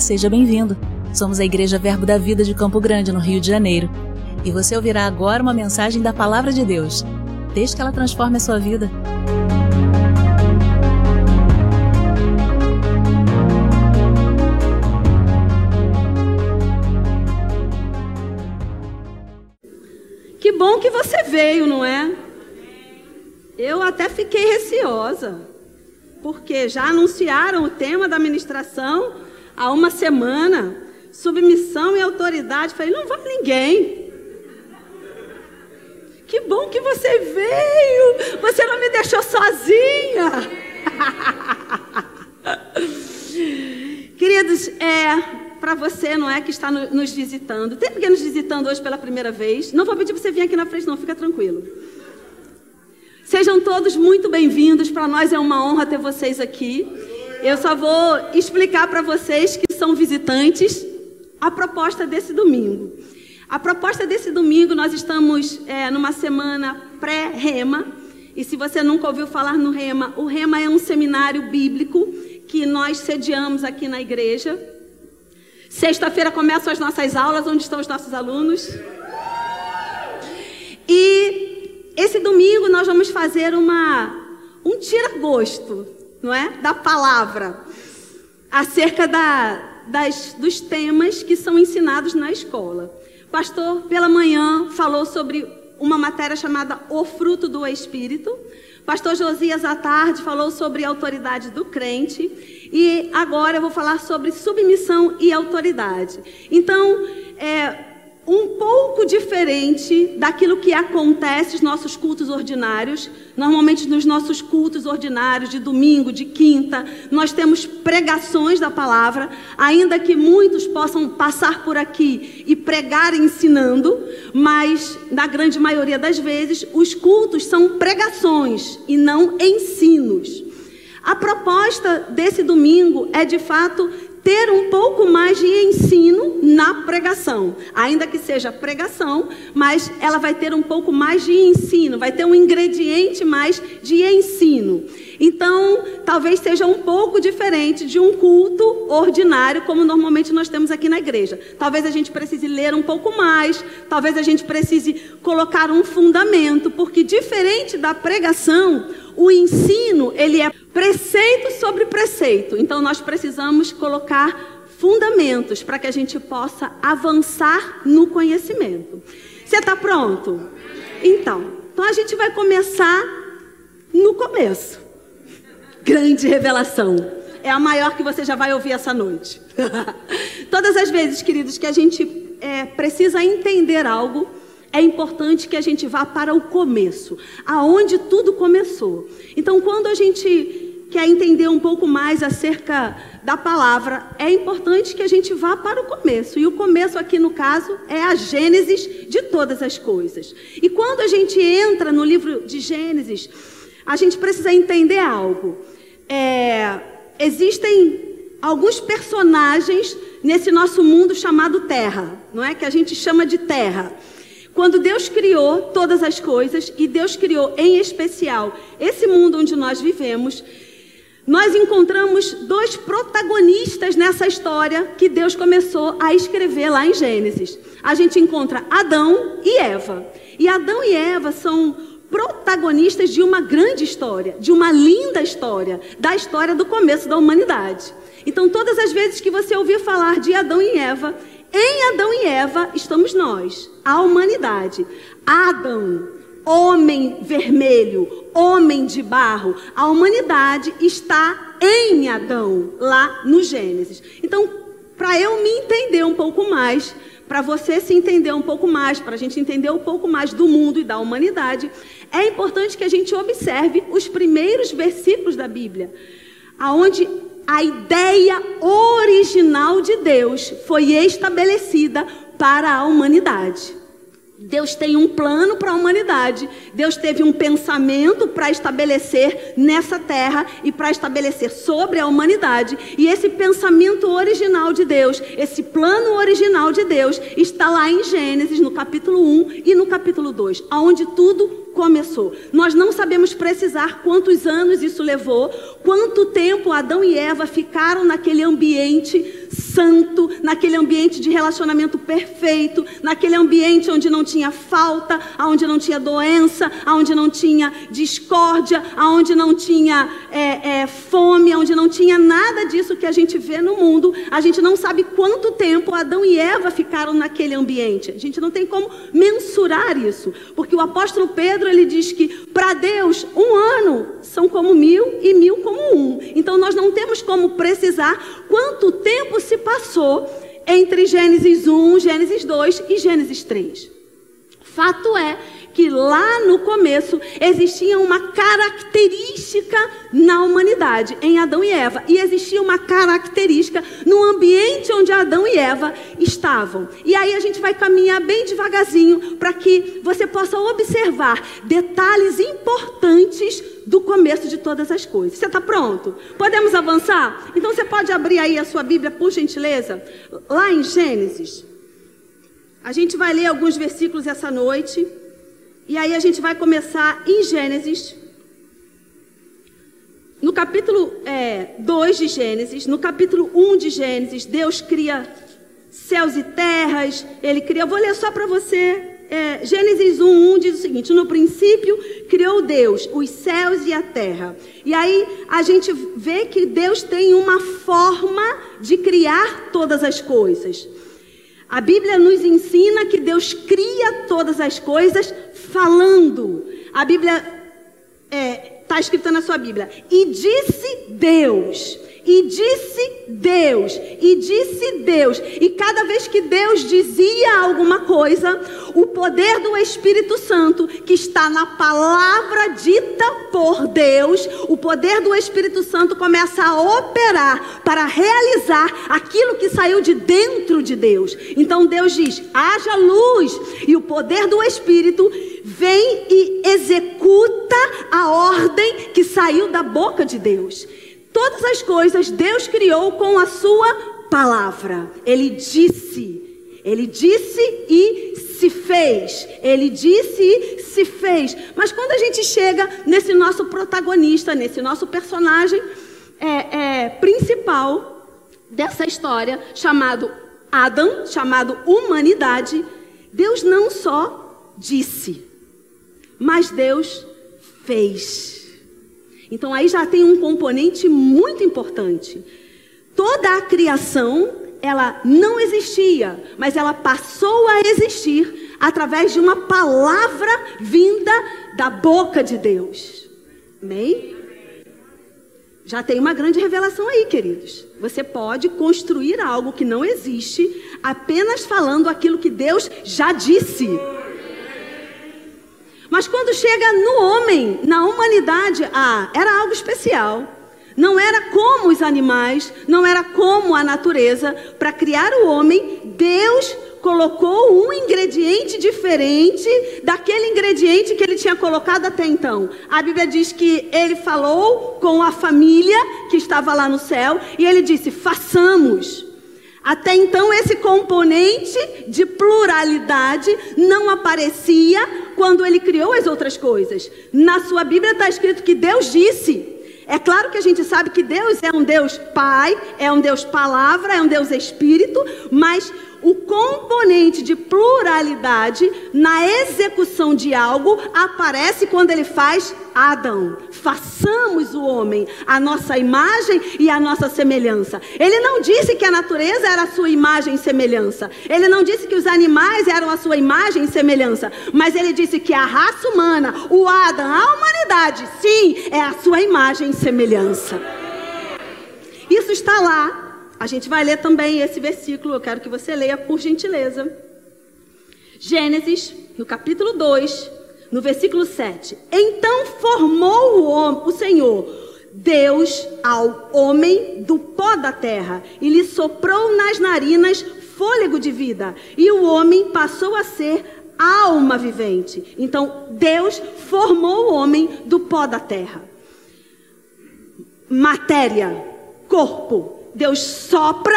Seja bem-vindo. Somos a Igreja Verbo da Vida de Campo Grande, no Rio de Janeiro. E você ouvirá agora uma mensagem da Palavra de Deus. Desde que ela transforme a sua vida. Que bom que você veio, não é? Eu até fiquei receosa, porque já anunciaram o tema da ministração há uma semana, submissão e autoridade. Falei, não vai ninguém. Que bom que você veio. Você não me deixou sozinha. Queridos, é para você, não é, que está nos visitando. Tem alguém nos visitando hoje pela primeira vez? Não vou pedir para você vir aqui na frente, não, fica tranquilo. Sejam todos muito bem-vindos. Para nós é uma honra ter vocês aqui. Eu só vou explicar para vocês que são visitantes a proposta desse domingo. A proposta desse domingo, nós estamos é, numa semana pré-rema. E se você nunca ouviu falar no Rema, o Rema é um seminário bíblico que nós sediamos aqui na igreja. Sexta-feira começam as nossas aulas, onde estão os nossos alunos. E esse domingo nós vamos fazer uma, um tira-gosto não é? Da palavra, acerca da, das, dos temas que são ensinados na escola. O pastor, pela manhã, falou sobre uma matéria chamada O Fruto do Espírito. Pastor Josias, à tarde, falou sobre a autoridade do crente. E agora eu vou falar sobre submissão e autoridade. Então, é, um pouco diferente daquilo que acontece nos nossos cultos ordinários. Normalmente nos nossos cultos ordinários de domingo, de quinta, nós temos pregações da palavra, ainda que muitos possam passar por aqui e pregar ensinando, mas na grande maioria das vezes os cultos são pregações e não ensinos. A proposta desse domingo é de fato ter um pouco mais de ensino na pregação. Ainda que seja pregação, mas ela vai ter um pouco mais de ensino, vai ter um ingrediente mais de ensino. Então, talvez seja um pouco diferente de um culto ordinário, como normalmente nós temos aqui na igreja. Talvez a gente precise ler um pouco mais, talvez a gente precise colocar um fundamento, porque diferente da pregação, o ensino, ele é preceito sobre preceito. Então nós precisamos colocar fundamentos para que a gente possa avançar no conhecimento. Você está pronto? Então, então a gente vai começar no começo. Grande revelação. É a maior que você já vai ouvir essa noite. Todas as vezes, queridos, que a gente é, precisa entender algo, é importante que a gente vá para o começo, aonde tudo começou. Então, quando a gente quer entender um pouco mais acerca da palavra, é importante que a gente vá para o começo. E o começo aqui, no caso, é a Gênesis de todas as coisas. E quando a gente entra no livro de Gênesis, a gente precisa entender algo. É, existem alguns personagens nesse nosso mundo chamado Terra, não é? Que a gente chama de Terra. Quando Deus criou todas as coisas, e Deus criou em especial esse mundo onde nós vivemos, nós encontramos dois protagonistas nessa história que Deus começou a escrever lá em Gênesis. A gente encontra Adão e Eva. E Adão e Eva são protagonistas de uma grande história, de uma linda história, da história do começo da humanidade. Então, todas as vezes que você ouvir falar de Adão e Eva, em Adão e Eva estamos nós, a humanidade. Adão, homem vermelho, homem de barro. A humanidade está em Adão, lá no Gênesis. Então, para eu me entender um pouco mais, para você se entender um pouco mais, para a gente entender um pouco mais do mundo e da humanidade, é importante que a gente observe os primeiros versículos da Bíblia, aonde a ideia original de Deus foi estabelecida para a humanidade. Deus tem um plano para a humanidade. Deus teve um pensamento para estabelecer nessa terra e para estabelecer sobre a humanidade. E esse pensamento original de Deus, esse plano original de Deus, está lá em Gênesis, no capítulo 1 e no capítulo 2, onde tudo começou. Nós não sabemos precisar quantos anos isso levou, quanto tempo Adão e Eva ficaram naquele ambiente santo, naquele ambiente de relacionamento perfeito, naquele ambiente onde não tinha falta, onde não tinha doença, onde não tinha discórdia, onde não tinha é, é, fome, onde não tinha nada disso que a gente vê no mundo. A gente não sabe quanto tempo Adão e Eva ficaram naquele ambiente. A gente não tem como mensurar isso, porque o apóstolo Pedro ele diz que para Deus um ano são como mil e mil como um. Então nós não temos como precisar quanto tempo se passou entre Gênesis 1, Gênesis 2 e Gênesis 3. Fato é que lá no começo existia uma característica na humanidade, em Adão e Eva, e existia uma característica no ambiente onde Adão e Eva estavam. E aí a gente vai caminhar bem devagarzinho para que você possa observar detalhes importantes do começo de todas as coisas. Você está pronto? Podemos avançar? Então você pode abrir aí a sua Bíblia, por gentileza, lá em Gênesis. A gente vai ler alguns versículos essa noite. E aí a gente vai começar em Gênesis. No capítulo 2 é, de Gênesis, no capítulo 1 um de Gênesis, Deus cria céus e terras. Ele cria, vou ler só para você. É, Gênesis 1, 1 diz o seguinte: No princípio criou Deus os céus e a terra. E aí a gente vê que Deus tem uma forma de criar todas as coisas. A Bíblia nos ensina que Deus cria todas as coisas falando. A Bíblia está é, tá escrita na sua Bíblia. E disse Deus. E disse Deus, e disse Deus. E cada vez que Deus dizia alguma coisa, o poder do Espírito Santo, que está na palavra dita por Deus, o poder do Espírito Santo começa a operar para realizar aquilo que saiu de dentro de Deus. Então Deus diz: haja luz, e o poder do Espírito vem e executa a ordem que saiu da boca de Deus. Todas as coisas Deus criou com a sua palavra. Ele disse, ele disse e se fez. Ele disse e se fez. Mas quando a gente chega nesse nosso protagonista, nesse nosso personagem é, é, principal dessa história, chamado Adam, chamado humanidade, Deus não só disse, mas Deus fez. Então aí já tem um componente muito importante. Toda a criação, ela não existia, mas ela passou a existir através de uma palavra vinda da boca de Deus. Amém? Já tem uma grande revelação aí, queridos. Você pode construir algo que não existe apenas falando aquilo que Deus já disse. Mas quando chega no homem, na humanidade, ah, era algo especial. Não era como os animais, não era como a natureza. Para criar o homem, Deus colocou um ingrediente diferente daquele ingrediente que ele tinha colocado até então. A Bíblia diz que ele falou com a família que estava lá no céu e ele disse: façamos. Até então, esse componente de pluralidade não aparecia quando ele criou as outras coisas. Na sua Bíblia está escrito que Deus disse. É claro que a gente sabe que Deus é um Deus Pai, é um Deus Palavra, é um Deus Espírito, mas o componente de pluralidade na execução de algo aparece quando ele faz Adão. Façamos o homem a nossa imagem e a nossa semelhança. Ele não disse que a natureza era a sua imagem e semelhança. Ele não disse que os animais eram a sua imagem e semelhança. Mas ele disse que a raça humana, o Adão, a humanidade, sim, é a sua imagem e semelhança. Isso está lá a gente vai ler também esse versículo, eu quero que você leia por gentileza. Gênesis, no capítulo 2, no versículo 7. Então formou o, o Senhor, Deus, ao homem do pó da terra, e lhe soprou nas narinas fôlego de vida, e o homem passou a ser alma vivente. Então, Deus formou o homem do pó da terra. Matéria, corpo, Deus sopra,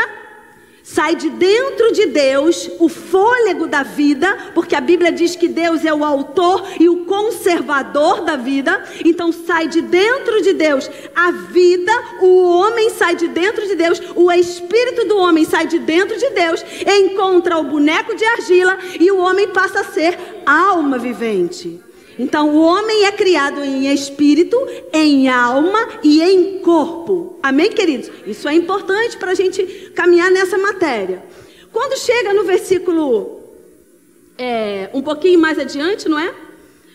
sai de dentro de Deus o fôlego da vida, porque a Bíblia diz que Deus é o autor e o conservador da vida. Então sai de dentro de Deus a vida, o homem sai de dentro de Deus, o espírito do homem sai de dentro de Deus, encontra o boneco de argila e o homem passa a ser alma vivente. Então, o homem é criado em espírito, em alma e em corpo. Amém, queridos? Isso é importante para a gente caminhar nessa matéria. Quando chega no versículo é, um pouquinho mais adiante, não é?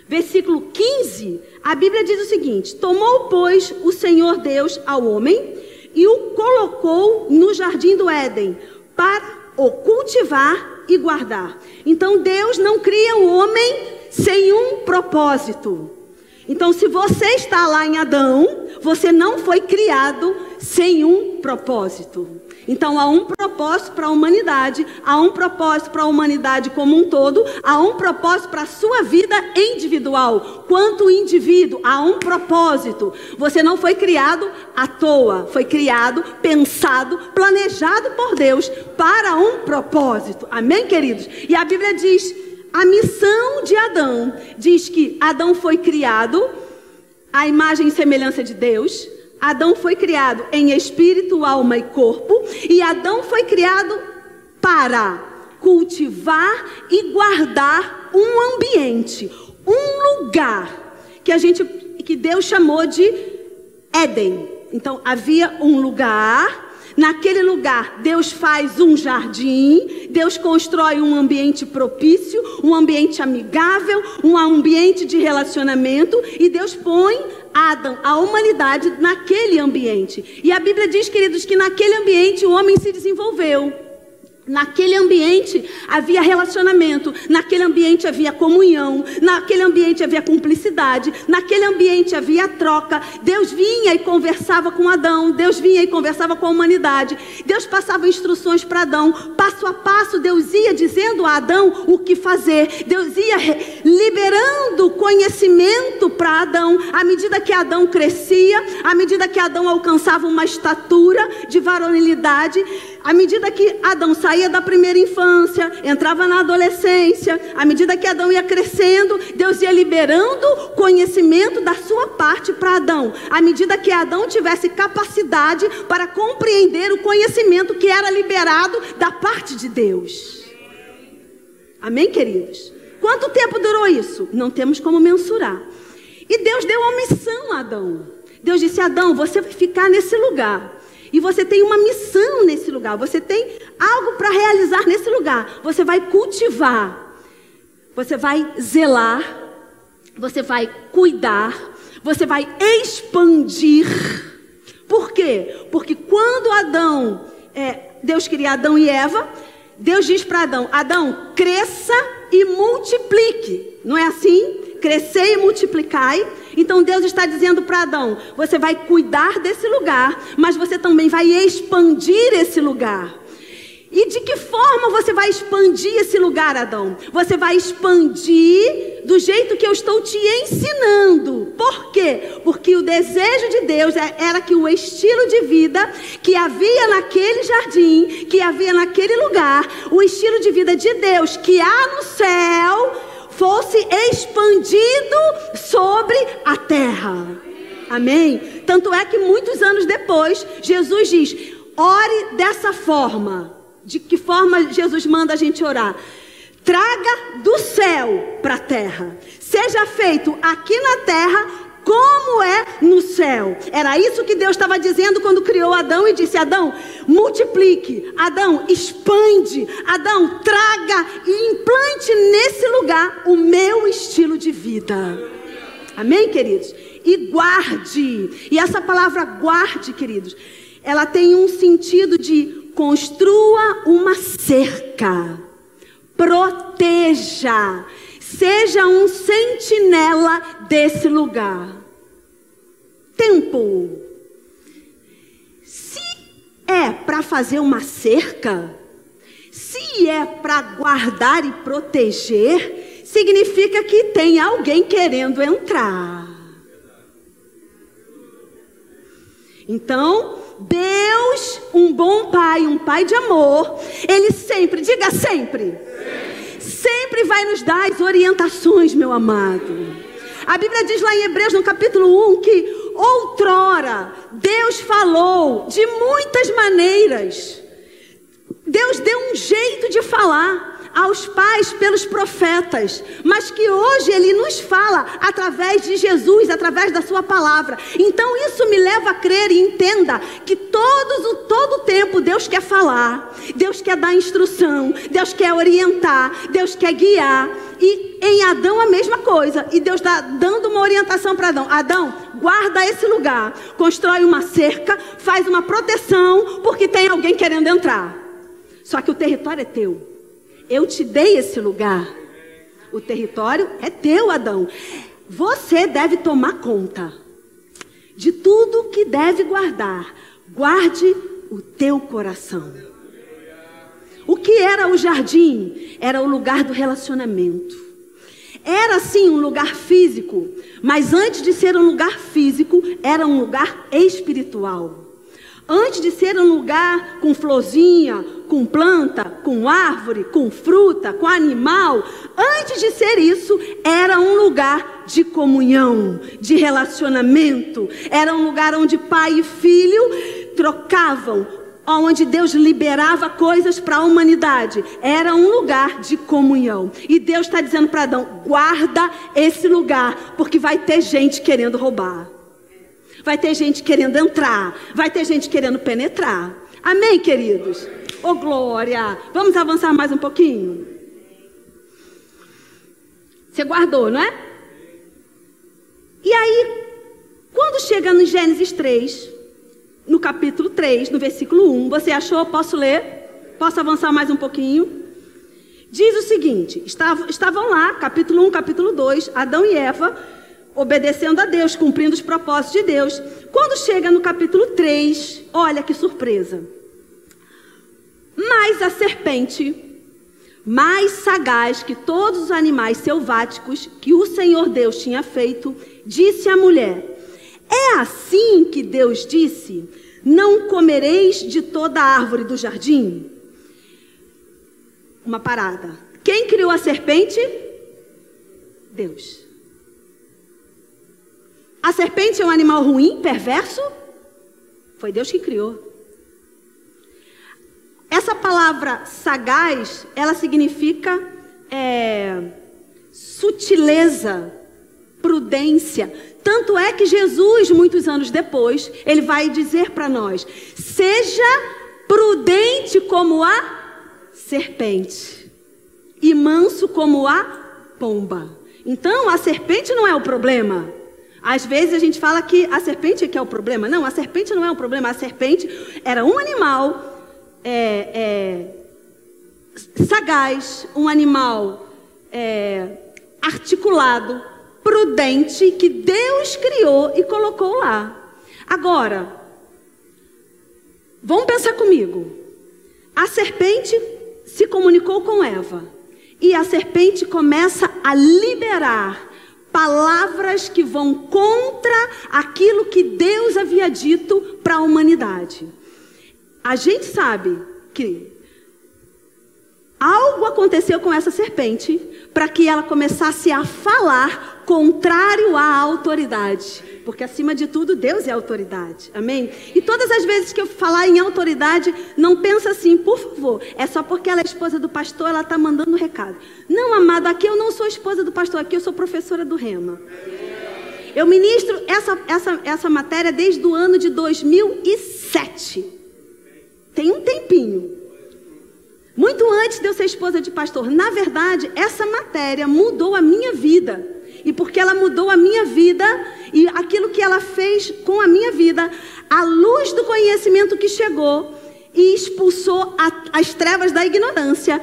Versículo 15, a Bíblia diz o seguinte: Tomou, pois, o Senhor Deus ao homem e o colocou no jardim do Éden para o cultivar e guardar. Então Deus não cria o homem sem um propósito. Então, se você está lá em Adão, você não foi criado sem um propósito. Então, há um propósito para a humanidade, há um propósito para a humanidade como um todo, há um propósito para a sua vida individual. Quanto indivíduo, há um propósito. Você não foi criado à toa, foi criado, pensado, planejado por Deus para um propósito. Amém, queridos? E a Bíblia diz a missão de Adão diz que Adão foi criado à imagem e semelhança de Deus. Adão foi criado em espírito, alma e corpo. E Adão foi criado para cultivar e guardar um ambiente, um lugar que a gente que Deus chamou de Éden. Então havia um lugar Naquele lugar, Deus faz um jardim, Deus constrói um ambiente propício, um ambiente amigável, um ambiente de relacionamento, e Deus põe Adão, a humanidade, naquele ambiente. E a Bíblia diz, queridos, que naquele ambiente o homem se desenvolveu. Naquele ambiente havia relacionamento, naquele ambiente havia comunhão, naquele ambiente havia cumplicidade, naquele ambiente havia troca. Deus vinha e conversava com Adão, Deus vinha e conversava com a humanidade. Deus passava instruções para Adão, passo a passo Deus ia dizendo a Adão o que fazer. Deus ia liberando conhecimento para Adão, à medida que Adão crescia, à medida que Adão alcançava uma estatura de varonilidade, à medida que Adão saía da primeira infância, entrava na adolescência, à medida que Adão ia crescendo, Deus ia liberando conhecimento da sua parte para Adão, à medida que Adão tivesse capacidade para compreender o conhecimento que era liberado da parte de Deus. Amém, queridos? Quanto tempo durou isso? Não temos como mensurar. E Deus deu uma missão a Adão. Deus disse: Adão, você vai ficar nesse lugar. E você tem uma missão nesse lugar, você tem algo para realizar nesse lugar. Você vai cultivar, você vai zelar, você vai cuidar, você vai expandir. Por quê? Porque quando Adão, é, Deus queria Adão e Eva, Deus diz para Adão: Adão, cresça e multiplique. Não é assim? Crescer e multiplicai. Então Deus está dizendo para Adão: você vai cuidar desse lugar, mas você também vai expandir esse lugar. E de que forma você vai expandir esse lugar, Adão? Você vai expandir do jeito que eu estou te ensinando. Por quê? Porque o desejo de Deus é, era que o estilo de vida que havia naquele jardim, que havia naquele lugar, o estilo de vida de Deus que há no céu, fosse expandido sobre a terra. Amém? Tanto é que muitos anos depois, Jesus diz: ore dessa forma. De que forma Jesus manda a gente orar? Traga do céu para a terra. Seja feito aqui na terra como é no céu. Era isso que Deus estava dizendo quando criou Adão e disse: Adão, multiplique, Adão, expande, Adão, traga e implante nesse lugar o meu estilo de vida. Amém, queridos? E guarde. E essa palavra guarde, queridos, ela tem um sentido de construa uma cerca, proteja Seja um sentinela desse lugar. Tempo. Se é para fazer uma cerca, se é para guardar e proteger, significa que tem alguém querendo entrar. Então, Deus, um bom pai, um pai de amor, ele sempre, diga sempre, sempre vai nos dar as orientações, meu amado. A Bíblia diz lá em Hebreus, no capítulo 1, que outrora Deus falou de muitas maneiras. Deus deu um jeito de falar aos pais pelos profetas, mas que hoje ele nos fala através de Jesus, através da sua palavra. Então isso me leva a crer e entenda que todos o todo tempo Deus quer falar, Deus quer dar instrução, Deus quer orientar, Deus quer guiar. E em Adão a mesma coisa. E Deus está dando uma orientação para Adão. Adão, guarda esse lugar. Constrói uma cerca, faz uma proteção, porque tem alguém querendo entrar. Só que o território é teu. Eu te dei esse lugar. O território é teu, Adão. Você deve tomar conta de tudo que deve guardar. Guarde o teu coração. O que era o jardim? Era o lugar do relacionamento. Era sim um lugar físico, mas antes de ser um lugar físico, era um lugar espiritual. Antes de ser um lugar com florzinha, com planta, com árvore, com fruta, com animal, antes de ser isso, era um lugar de comunhão, de relacionamento. Era um lugar onde pai e filho trocavam, onde Deus liberava coisas para a humanidade. Era um lugar de comunhão. E Deus está dizendo para Adão: guarda esse lugar, porque vai ter gente querendo roubar. Vai ter gente querendo entrar. Vai ter gente querendo penetrar. Amém, queridos? Ô oh, glória! Vamos avançar mais um pouquinho? Você guardou, não é? E aí, quando chega no Gênesis 3, no capítulo 3, no versículo 1, você achou? Posso ler? Posso avançar mais um pouquinho? Diz o seguinte: estavam, lá, capítulo 1, capítulo 2, Adão e Eva obedecendo a Deus, cumprindo os propósitos de Deus. Quando chega no capítulo 3, olha que surpresa. Mas a serpente, mais sagaz que todos os animais selváticos que o Senhor Deus tinha feito, disse à mulher: É assim que Deus disse: Não comereis de toda a árvore do jardim? Uma parada. Quem criou a serpente? Deus. A serpente é um animal ruim, perverso? Foi Deus que criou. Essa palavra sagaz, ela significa é, sutileza, prudência. Tanto é que Jesus, muitos anos depois, ele vai dizer para nós: seja prudente como a serpente e manso como a pomba. Então, a serpente não é o problema. Às vezes a gente fala que a serpente é que é o problema. Não, a serpente não é o problema. A serpente era um animal é, é, sagaz, um animal é, articulado, prudente, que Deus criou e colocou lá. Agora, vamos pensar comigo. A serpente se comunicou com Eva. E a serpente começa a liberar palavras que vão contra aquilo que Deus havia dito para a humanidade. A gente sabe que algo aconteceu com essa serpente para que ela começasse a falar contrário à autoridade. Porque acima de tudo, Deus é autoridade. Amém? E todas as vezes que eu falar em autoridade, não pensa assim, por favor, é só porque ela é esposa do pastor, ela está mandando um recado. Não, amado, aqui eu não sou esposa do pastor, aqui eu sou professora do Rema. Eu ministro essa, essa, essa matéria desde o ano de 2007. Tem um tempinho. Muito antes de eu ser esposa de pastor. Na verdade, essa matéria mudou a minha vida. E porque ela mudou a minha vida e aquilo que ela fez com a minha vida, a luz do conhecimento que chegou e expulsou a, as trevas da ignorância.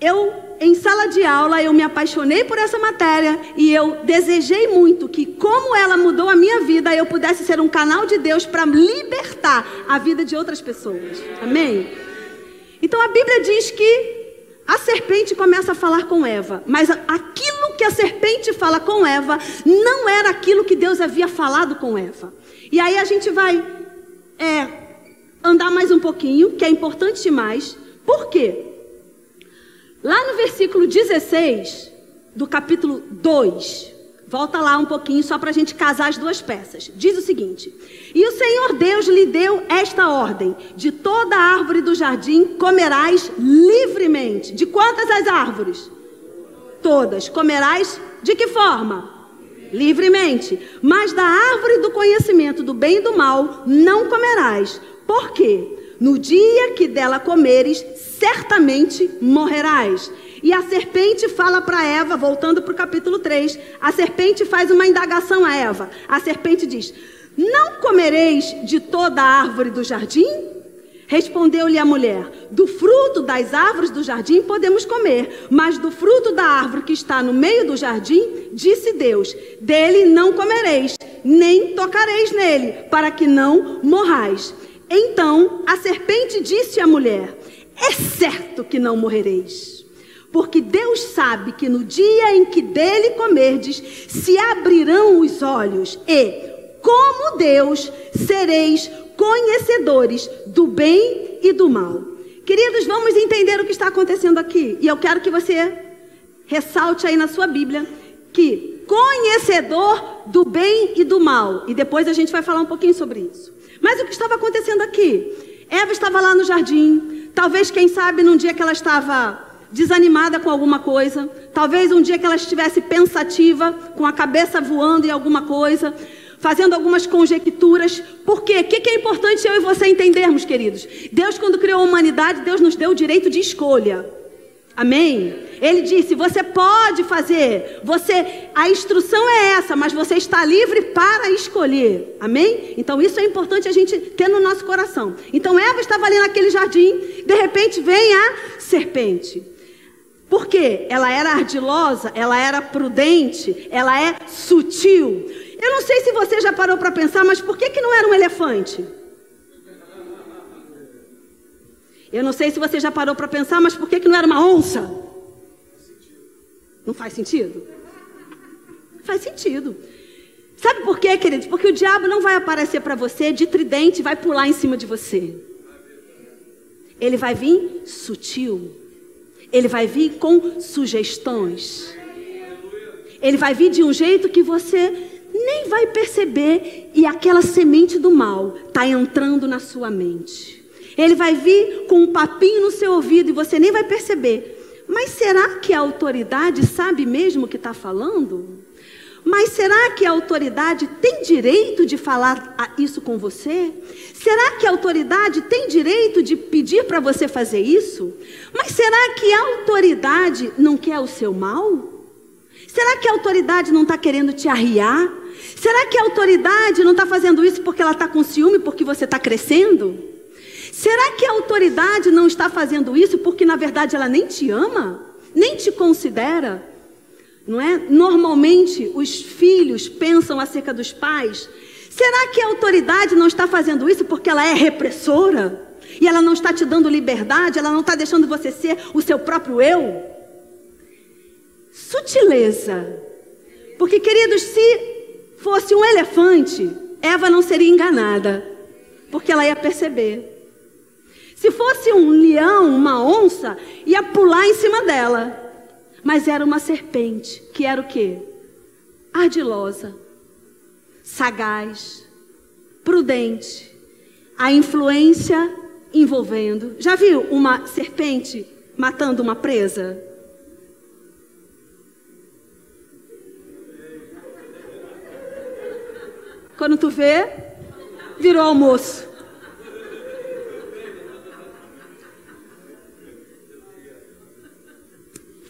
Eu, em sala de aula, eu me apaixonei por essa matéria e eu desejei muito que, como ela mudou a minha vida, eu pudesse ser um canal de Deus para libertar a vida de outras pessoas. Amém? Então a Bíblia diz que a serpente começa a falar com Eva, mas aquilo que a serpente fala com Eva não era aquilo que Deus havia falado com Eva. E aí a gente vai é, andar mais um pouquinho, que é importante demais. Por quê? Lá no versículo 16 do capítulo 2, volta lá um pouquinho só para a gente casar as duas peças. Diz o seguinte: E o Senhor Deus lhe deu esta ordem: De toda árvore do jardim comerás livremente. De quantas as árvores? Todas. Comerás de que forma? livremente. Mas da árvore do conhecimento do bem e do mal não comerás. Por quê? No dia que dela comeres, certamente morrerás. E a serpente fala para Eva, voltando para o capítulo 3, a serpente faz uma indagação a Eva. A serpente diz: Não comereis de toda a árvore do jardim? Respondeu-lhe a mulher: Do fruto das árvores do jardim podemos comer, mas do fruto da árvore que está no meio do jardim, disse Deus: Dele não comereis, nem tocareis nele, para que não morrais. Então a serpente disse à mulher: É certo que não morrereis. Porque Deus sabe que no dia em que dele comerdes, se abrirão os olhos, e, como Deus, sereis conhecedores do bem e do mal. Queridos, vamos entender o que está acontecendo aqui. E eu quero que você ressalte aí na sua Bíblia que conhecedor do bem e do mal. E depois a gente vai falar um pouquinho sobre isso. Mas o que estava acontecendo aqui? Eva estava lá no jardim. Talvez, quem sabe, num dia que ela estava desanimada com alguma coisa. Talvez um dia que ela estivesse pensativa, com a cabeça voando em alguma coisa fazendo algumas conjecturas. Por quê? O que é importante eu e você entendermos, queridos? Deus, quando criou a humanidade, Deus nos deu o direito de escolha. Amém? Ele disse: você pode fazer, você, a instrução é essa, mas você está livre para escolher. Amém? Então isso é importante a gente ter no nosso coração. Então Eva estava ali naquele jardim, de repente vem a serpente. Por quê? Ela era ardilosa, ela era prudente, ela é sutil. Eu não sei se você já parou para pensar, mas por que, que não era um elefante? Eu não sei se você já parou para pensar, mas por que, que não era uma onça? Não faz sentido? Faz sentido. Sabe por quê, queridos? Porque o diabo não vai aparecer para você de tridente e vai pular em cima de você. Ele vai vir sutil. Ele vai vir com sugestões. Ele vai vir de um jeito que você nem vai perceber e aquela semente do mal está entrando na sua mente. Ele vai vir com um papinho no seu ouvido e você nem vai perceber. Mas será que a autoridade sabe mesmo o que está falando? Mas será que a autoridade tem direito de falar isso com você? Será que a autoridade tem direito de pedir para você fazer isso? Mas será que a autoridade não quer o seu mal? Será que a autoridade não está querendo te arriar? Será que a autoridade não está fazendo isso porque ela está com ciúme, porque você está crescendo? Será que a autoridade não está fazendo isso porque na verdade ela nem te ama, nem te considera? Não é? Normalmente os filhos pensam acerca dos pais. Será que a autoridade não está fazendo isso porque ela é repressora? E ela não está te dando liberdade, ela não está deixando você ser o seu próprio eu? Sutileza. Porque, queridos, se fosse um elefante, Eva não seria enganada, porque ela ia perceber. Se fosse um leão, uma onça, ia pular em cima dela. Mas era uma serpente, que era o quê? Ardilosa, sagaz, prudente. A influência envolvendo. Já viu uma serpente matando uma presa? Quando tu vê, virou almoço.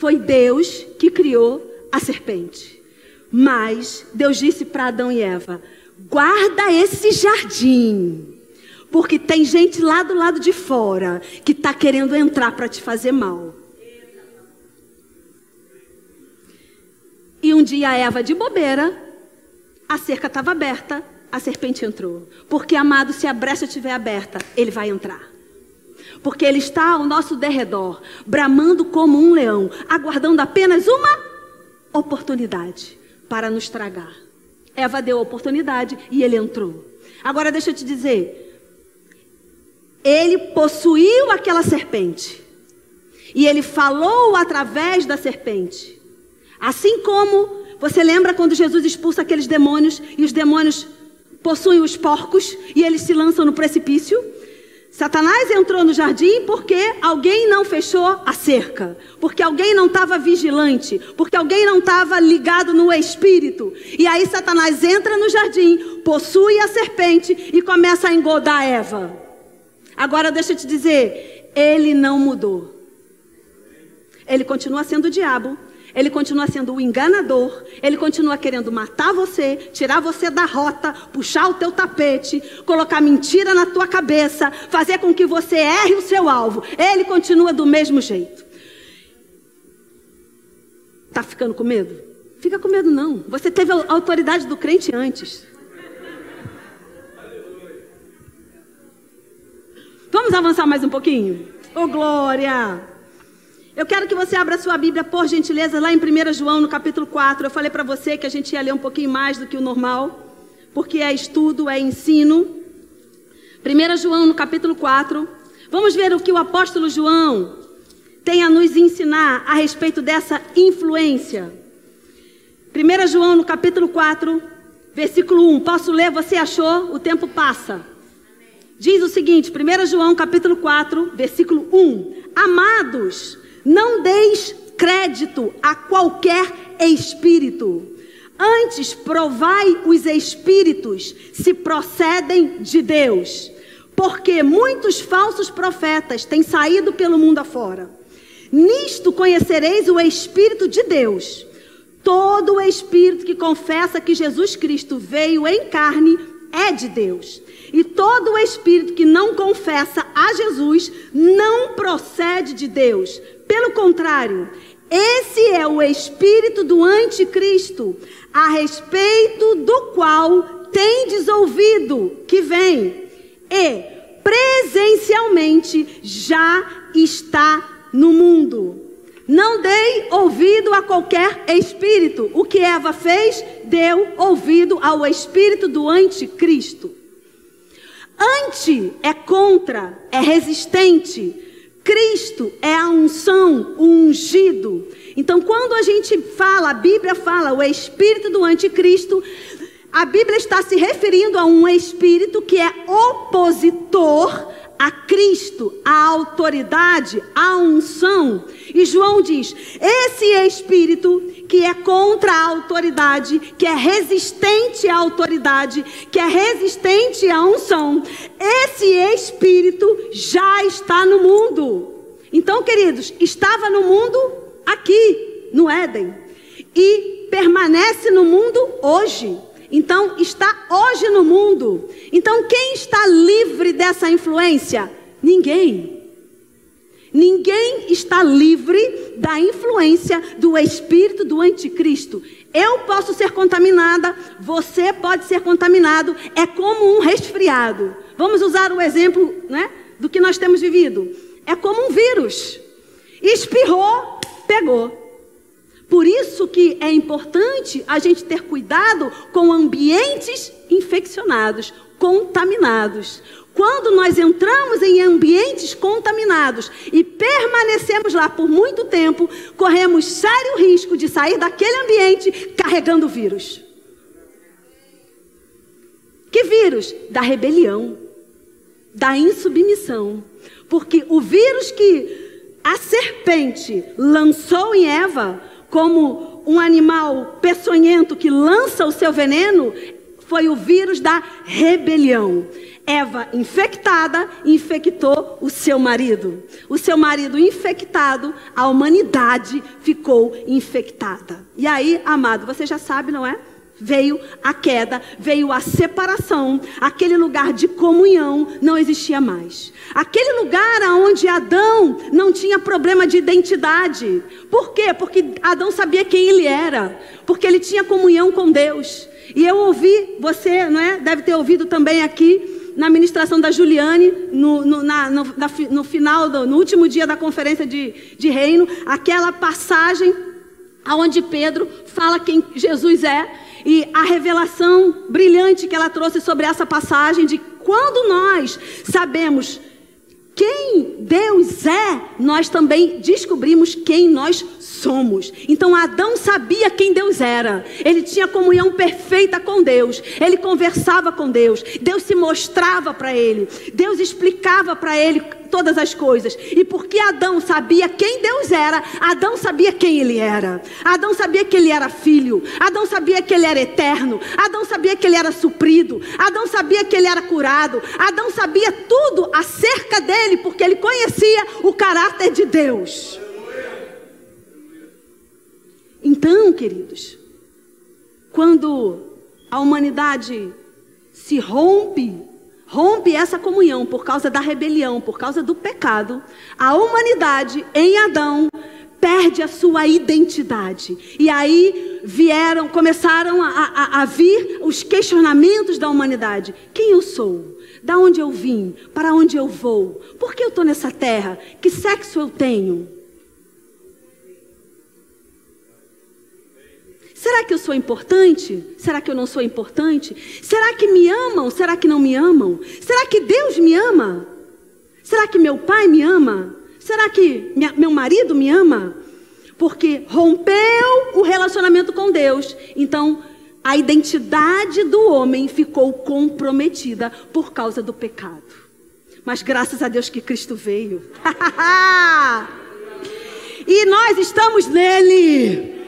Foi Deus que criou a serpente. Mas Deus disse para Adão e Eva: guarda esse jardim. Porque tem gente lá do lado de fora que está querendo entrar para te fazer mal. E um dia Eva, de bobeira, a cerca estava aberta, a serpente entrou. Porque, amado, se a brecha estiver aberta, ele vai entrar. Porque ele está ao nosso derredor, bramando como um leão, aguardando apenas uma oportunidade para nos tragar. Eva deu a oportunidade e ele entrou. Agora deixa eu te dizer, ele possuiu aquela serpente. E ele falou através da serpente. Assim como você lembra quando Jesus expulsa aqueles demônios e os demônios possuem os porcos e eles se lançam no precipício? Satanás entrou no jardim porque alguém não fechou a cerca, porque alguém não estava vigilante, porque alguém não estava ligado no espírito. E aí Satanás entra no jardim, possui a serpente e começa a engodar Eva. Agora deixa eu te dizer, ele não mudou. Ele continua sendo o diabo, ele continua sendo o enganador, ele continua querendo matar você, tirar você da rota, puxar o teu tapete, colocar mentira na tua cabeça, fazer com que você erre o seu alvo. Ele continua do mesmo jeito. Tá ficando com medo? Fica com medo não. Você teve a autoridade do crente antes. Vamos avançar mais um pouquinho? Ô oh, glória! Eu quero que você abra sua Bíblia, por gentileza, lá em 1 João, no capítulo 4. Eu falei para você que a gente ia ler um pouquinho mais do que o normal, porque é estudo, é ensino. 1 João, no capítulo 4. Vamos ver o que o apóstolo João tem a nos ensinar a respeito dessa influência. 1 João, no capítulo 4, versículo 1. Posso ler? Você achou? O tempo passa. Diz o seguinte, 1 João capítulo 4, versículo 1. Amados, não deis crédito a qualquer espírito. Antes, provai os espíritos se procedem de Deus. Porque muitos falsos profetas têm saído pelo mundo afora. Nisto conhecereis o Espírito de Deus. Todo o espírito que confessa que Jesus Cristo veio em carne é de Deus. E todo o espírito que não confessa a Jesus não procede de Deus. Pelo contrário, esse é o espírito do anticristo, a respeito do qual tendes ouvido que vem e presencialmente já está no mundo. Não dei ouvido a qualquer espírito. O que Eva fez, deu ouvido ao espírito do anticristo. Anti é contra, é resistente, Cristo é a unção, o ungido. Então, quando a gente fala, a Bíblia fala, o espírito do anticristo, a Bíblia está se referindo a um espírito que é opositor a Cristo, a autoridade, a unção. E João diz: esse espírito que é contra a autoridade, que é resistente à autoridade, que é resistente à unção, esse espírito já está no mundo. Então, queridos, estava no mundo aqui, no Éden, e permanece no mundo hoje. Então, está hoje no mundo. Então, quem está livre dessa influência? Ninguém. Ninguém está livre da influência do espírito do anticristo. Eu posso ser contaminada, você pode ser contaminado, é como um resfriado. Vamos usar o exemplo né, do que nós temos vivido. É como um vírus. Espirrou, pegou. Por isso que é importante a gente ter cuidado com ambientes infeccionados, contaminados. Quando nós entramos em ambientes contaminados e permanecemos lá por muito tempo, corremos sério risco de sair daquele ambiente carregando vírus. Que vírus? Da rebelião, da insubmissão. Porque o vírus que a serpente lançou em Eva, como um animal peçonhento que lança o seu veneno, foi o vírus da rebelião. Eva, infectada, infectou o seu marido. O seu marido infectado, a humanidade ficou infectada. E aí, amado, você já sabe, não é? Veio a queda, veio a separação, aquele lugar de comunhão não existia mais. Aquele lugar onde Adão não tinha problema de identidade. Por quê? Porque Adão sabia quem ele era, porque ele tinha comunhão com Deus. E eu ouvi, você não é? deve ter ouvido também aqui, na ministração da Juliane, no, no, na, no, na, no final, do, no último dia da conferência de, de reino, aquela passagem aonde Pedro fala quem Jesus é e a revelação brilhante que ela trouxe sobre essa passagem de quando nós sabemos quem Deus é, nós também descobrimos quem nós somos. Então Adão sabia quem Deus era. Ele tinha comunhão perfeita com Deus. Ele conversava com Deus. Deus se mostrava para ele. Deus explicava para ele todas as coisas. E porque Adão sabia quem Deus era, Adão sabia quem ele era. Adão sabia que ele era filho. Adão sabia que ele era eterno. Adão sabia que ele era suprido. Adão sabia que ele era curado. Adão sabia tudo acerca dele, porque ele conhecia o caráter de Deus. Então, queridos, quando a humanidade se rompe, rompe essa comunhão por causa da rebelião, por causa do pecado, a humanidade em Adão perde a sua identidade. E aí vieram, começaram a, a, a vir os questionamentos da humanidade: quem eu sou? Da onde eu vim? Para onde eu vou? Por que eu estou nessa terra? Que sexo eu tenho? Será que eu sou importante? Será que eu não sou importante? Será que me amam? Será que não me amam? Será que Deus me ama? Será que meu pai me ama? Será que minha, meu marido me ama? Porque rompeu o relacionamento com Deus. Então, a identidade do homem ficou comprometida por causa do pecado. Mas graças a Deus que Cristo veio. e nós estamos nele.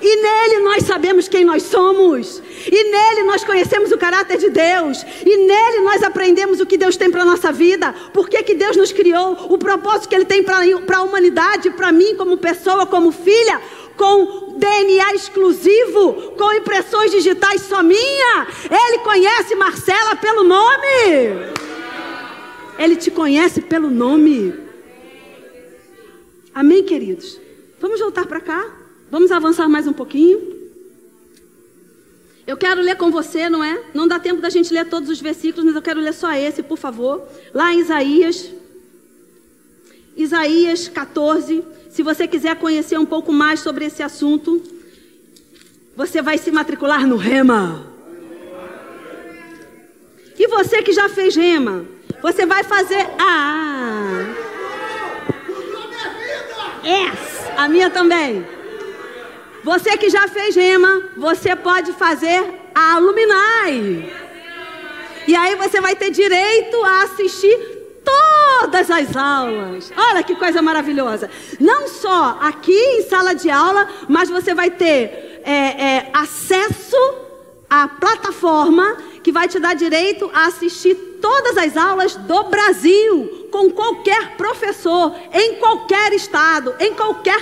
E nele nós sabemos quem nós somos. E nele nós conhecemos o caráter de Deus. E nele nós aprendemos o que Deus tem para a nossa vida. Por que, Deus nos criou. O propósito que Ele tem para a humanidade, para mim, como pessoa, como filha. Com DNA exclusivo, com impressões digitais só minha. Ele conhece Marcela pelo nome. Ele te conhece pelo nome. Amém, queridos? Vamos voltar para cá? Vamos avançar mais um pouquinho? Eu quero ler com você, não é? Não dá tempo da gente ler todos os versículos, mas eu quero ler só esse, por favor. Lá em Isaías, Isaías 14. Se você quiser conhecer um pouco mais sobre esse assunto, você vai se matricular no Rema. E você que já fez Rema, você vai fazer. Ah! Yes! A minha também. Você que já fez rema, você pode fazer a Aluminai. E aí você vai ter direito a assistir todas as aulas. Olha que coisa maravilhosa. Não só aqui em sala de aula, mas você vai ter é, é, acesso à plataforma que vai te dar direito a assistir todas as aulas do Brasil, com qualquer professor, em qualquer estado, em qualquer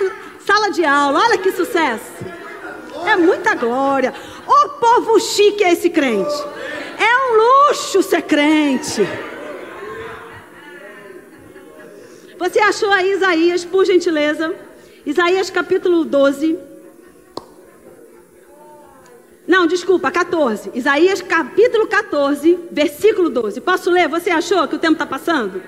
sala de aula. Olha que sucesso. É muita glória. O povo chique é esse crente. É um luxo ser crente. Você achou aí Isaías, por gentileza? Isaías capítulo 12. Não, desculpa, 14. Isaías capítulo 14, versículo 12. Posso ler? Você achou que o tempo está passando?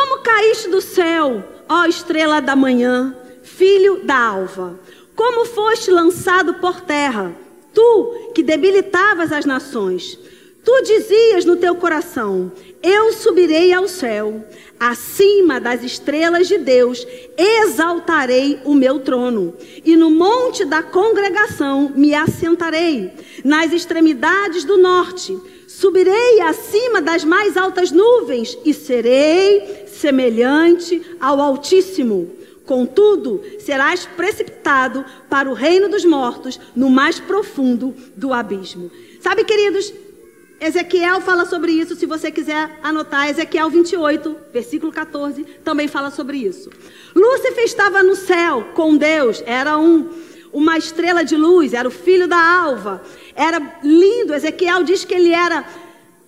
Como caíste do céu, ó estrela da manhã, filho da alva, como foste lançado por terra, tu que debilitavas as nações. Tu dizias no teu coração: Eu subirei ao céu, acima das estrelas de Deus, exaltarei o meu trono, e no monte da congregação me assentarei, nas extremidades do norte. Subirei acima das mais altas nuvens e serei semelhante ao Altíssimo. Contudo, serás precipitado para o reino dos mortos, no mais profundo do abismo. Sabe, queridos, Ezequiel fala sobre isso, se você quiser anotar, Ezequiel 28, versículo 14, também fala sobre isso. Lúcifer estava no céu com Deus, era um, uma estrela de luz, era o filho da alva, era lindo. Ezequiel diz que ele era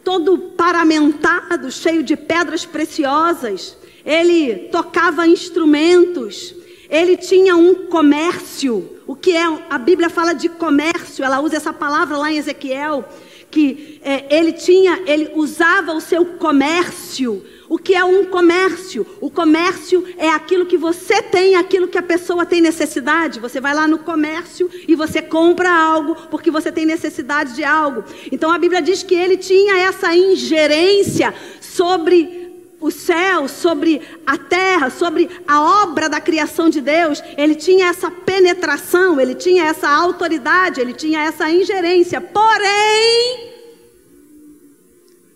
todo paramentado, cheio de pedras preciosas. Ele tocava instrumentos. Ele tinha um comércio. O que é? A Bíblia fala de comércio. Ela usa essa palavra lá em Ezequiel que é, ele tinha, ele usava o seu comércio. O que é um comércio? O comércio é aquilo que você tem, aquilo que a pessoa tem necessidade. Você vai lá no comércio e você compra algo porque você tem necessidade de algo. Então a Bíblia diz que ele tinha essa ingerência sobre o céu, sobre a terra, sobre a obra da criação de Deus, ele tinha essa penetração, ele tinha essa autoridade, ele tinha essa ingerência. Porém,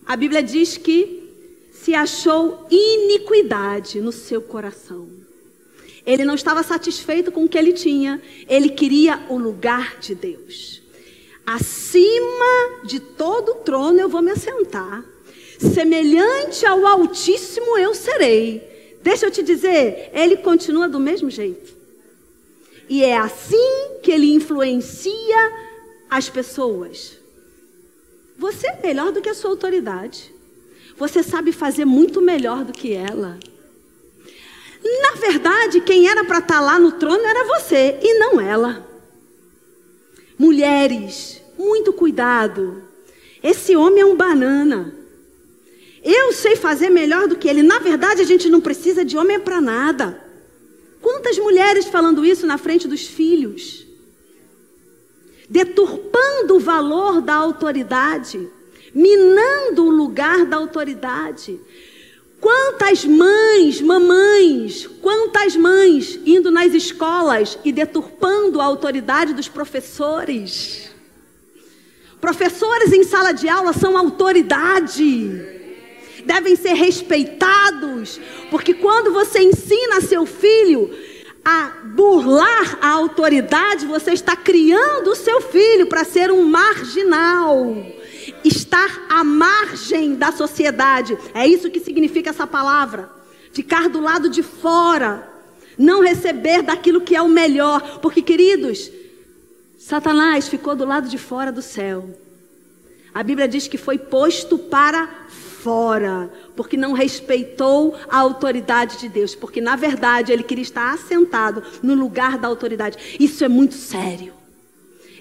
a Bíblia diz que se achou iniquidade no seu coração. Ele não estava satisfeito com o que ele tinha, ele queria o lugar de Deus. Acima de todo o trono eu vou me assentar semelhante ao Altíssimo eu serei. Deixa eu te dizer, ele continua do mesmo jeito. E é assim que ele influencia as pessoas. Você é melhor do que a sua autoridade. Você sabe fazer muito melhor do que ela. Na verdade, quem era para estar tá lá no trono era você e não ela. Mulheres, muito cuidado. Esse homem é um banana. Eu sei fazer melhor do que ele. Na verdade, a gente não precisa de homem para nada. Quantas mulheres falando isso na frente dos filhos? Deturpando o valor da autoridade, minando o lugar da autoridade. Quantas mães, mamães, quantas mães indo nas escolas e deturpando a autoridade dos professores. Professores em sala de aula são autoridade devem ser respeitados, porque quando você ensina seu filho a burlar a autoridade, você está criando o seu filho para ser um marginal, estar à margem da sociedade. É isso que significa essa palavra. Ficar do lado de fora, não receber daquilo que é o melhor, porque queridos, Satanás ficou do lado de fora do céu. A Bíblia diz que foi posto para fora, porque não respeitou a autoridade de Deus, porque na verdade ele queria estar assentado no lugar da autoridade. Isso é muito sério.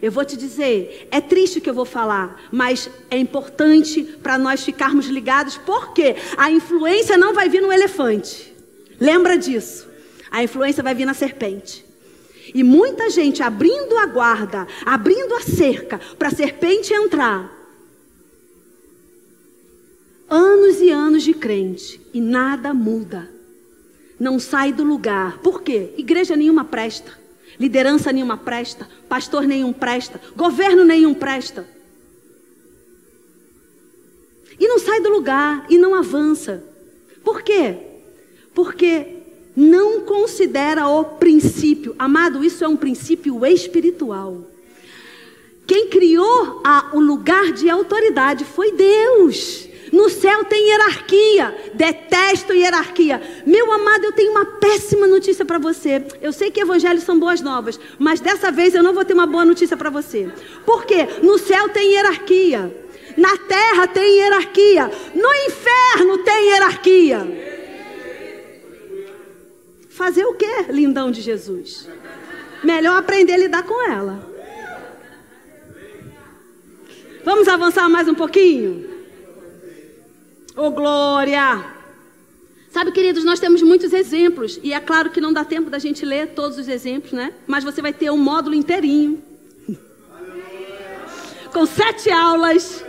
Eu vou te dizer, é triste o que eu vou falar, mas é importante para nós ficarmos ligados, porque a influência não vai vir no elefante. Lembra disso? A influência vai vir na serpente. E muita gente abrindo a guarda, abrindo a cerca para a serpente entrar, anos e anos de crente e nada muda. Não sai do lugar. Por quê? Igreja nenhuma presta. Liderança nenhuma presta. Pastor nenhum presta. Governo nenhum presta. E não sai do lugar e não avança. Por quê? Porque não considera o princípio. Amado, isso é um princípio espiritual. Quem criou a, o lugar de autoridade foi Deus. No céu tem hierarquia. Detesto hierarquia. Meu amado, eu tenho uma péssima notícia para você. Eu sei que evangelhos são boas novas, mas dessa vez eu não vou ter uma boa notícia para você. Por quê? No céu tem hierarquia. Na terra tem hierarquia. No inferno tem hierarquia. Fazer o que, lindão de Jesus? Melhor aprender a lidar com ela. Vamos avançar mais um pouquinho? Oh, glória! Sabe, queridos, nós temos muitos exemplos. E é claro que não dá tempo da gente ler todos os exemplos, né? Mas você vai ter um módulo inteirinho. Com sete aulas.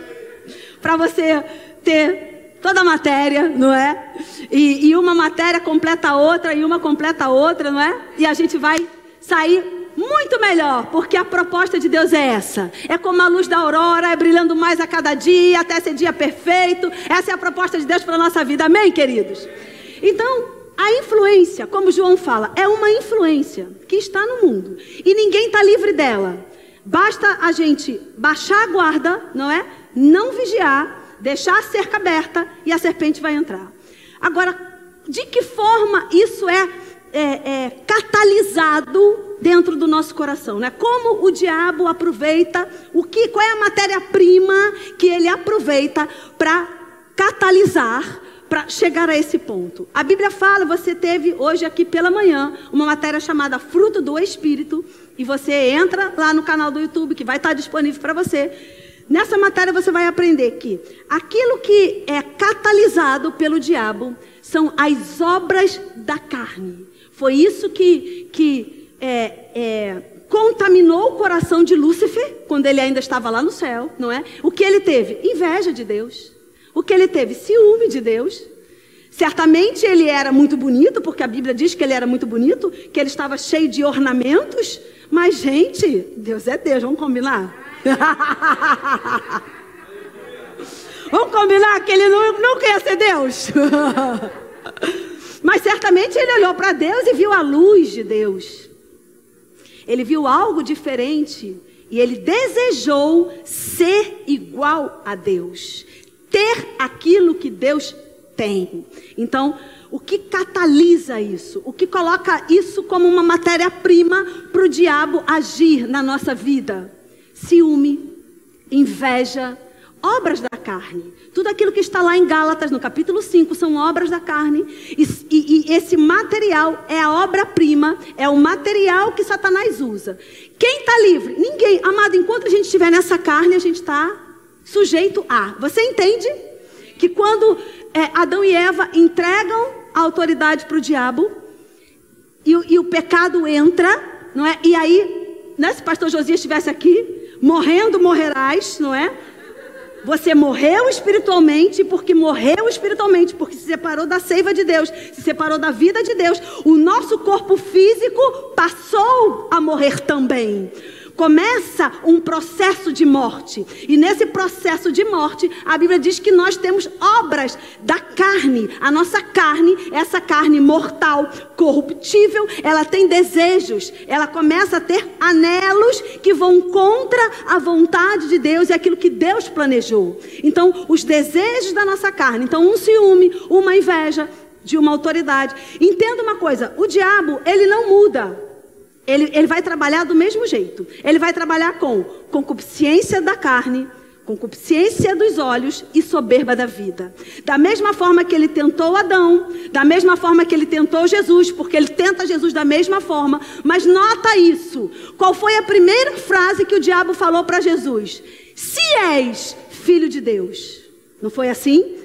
Para você ter toda a matéria, não é? E, e uma matéria completa a outra, e uma completa a outra, não é? E a gente vai sair muito melhor, porque a proposta de Deus é essa. É como a luz da aurora, é brilhando mais a cada dia, até ser dia perfeito. Essa é a proposta de Deus para a nossa vida, amém, queridos? Então, a influência, como João fala, é uma influência que está no mundo e ninguém está livre dela. Basta a gente baixar a guarda, não é? Não vigiar, deixar a cerca aberta e a serpente vai entrar. Agora, de que forma isso é, é, é catalisado dentro do nosso coração, né? Como o diabo aproveita o que, qual é a matéria-prima que ele aproveita para catalisar para chegar a esse ponto. A Bíblia fala, você teve hoje aqui pela manhã uma matéria chamada fruto do espírito e você entra lá no canal do YouTube que vai estar disponível para você. Nessa matéria você vai aprender que aquilo que é catalisado pelo diabo são as obras da carne. Foi isso que, que é, é, contaminou o coração de Lúcifer, quando ele ainda estava lá no céu, não é? O que ele teve? Inveja de Deus. O que ele teve? Ciúme de Deus. Certamente ele era muito bonito, porque a Bíblia diz que ele era muito bonito, que ele estava cheio de ornamentos. Mas, gente, Deus é Deus, vamos combinar? vamos combinar que ele não, nunca ia ser Deus. Mas certamente ele olhou para Deus e viu a luz de Deus. Ele viu algo diferente e ele desejou ser igual a Deus, ter aquilo que Deus tem. Então, o que catalisa isso? O que coloca isso como uma matéria-prima para o diabo agir na nossa vida? Ciúme, inveja, obras da carne. Tudo aquilo que está lá em Gálatas, no capítulo 5, são obras da carne. E, e, e esse material é a obra-prima, é o material que Satanás usa. Quem está livre? Ninguém. Amado, enquanto a gente estiver nessa carne, a gente está sujeito a. Você entende? Que quando é, Adão e Eva entregam a autoridade para o diabo, e, e, o pecado entra, não é? E aí, né, se pastor Josias estivesse aqui, morrendo morrerás, não é? Você morreu espiritualmente porque morreu espiritualmente, porque se separou da seiva de Deus, se separou da vida de Deus. O nosso corpo físico passou a morrer também começa um processo de morte. E nesse processo de morte, a Bíblia diz que nós temos obras da carne. A nossa carne, essa carne mortal, corruptível, ela tem desejos. Ela começa a ter anelos que vão contra a vontade de Deus e aquilo que Deus planejou. Então, os desejos da nossa carne. Então, um ciúme, uma inveja de uma autoridade. Entenda uma coisa: o diabo, ele não muda. Ele, ele vai trabalhar do mesmo jeito. Ele vai trabalhar com concupiscência da carne, concupiscência dos olhos e soberba da vida. Da mesma forma que ele tentou Adão, da mesma forma que ele tentou Jesus, porque ele tenta Jesus da mesma forma. Mas nota isso. Qual foi a primeira frase que o diabo falou para Jesus? Se és filho de Deus. Não foi assim?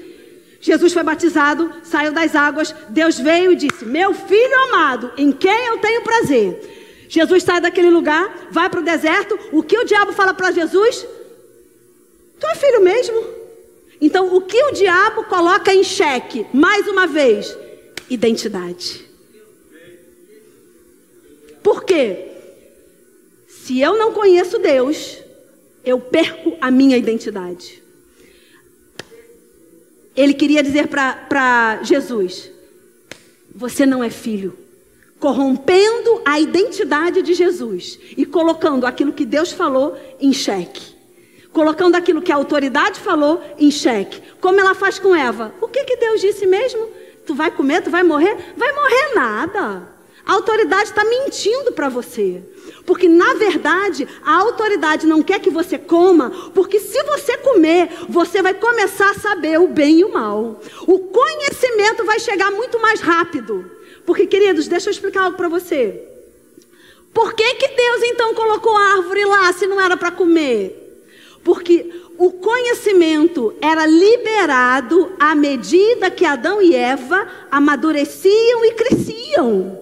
Jesus foi batizado, saiu das águas, Deus veio e disse: Meu filho amado, em quem eu tenho prazer. Jesus sai daquele lugar, vai para o deserto. O que o diabo fala para Jesus? Tu é filho mesmo? Então, o que o diabo coloca em xeque, mais uma vez? Identidade. Por quê? Se eu não conheço Deus, eu perco a minha identidade. Ele queria dizer para Jesus: Você não é filho corrompendo a identidade de Jesus e colocando aquilo que Deus falou em xeque. Colocando aquilo que a autoridade falou em xeque. Como ela faz com Eva? O que, que Deus disse mesmo? Tu vai comer, tu vai morrer? Vai morrer nada. A autoridade está mentindo para você. Porque, na verdade, a autoridade não quer que você coma, porque se você comer, você vai começar a saber o bem e o mal. O conhecimento vai chegar muito mais rápido. Porque, queridos, deixa eu explicar algo para você. Por que, que Deus então colocou a árvore lá se não era para comer? Porque o conhecimento era liberado à medida que Adão e Eva amadureciam e cresciam.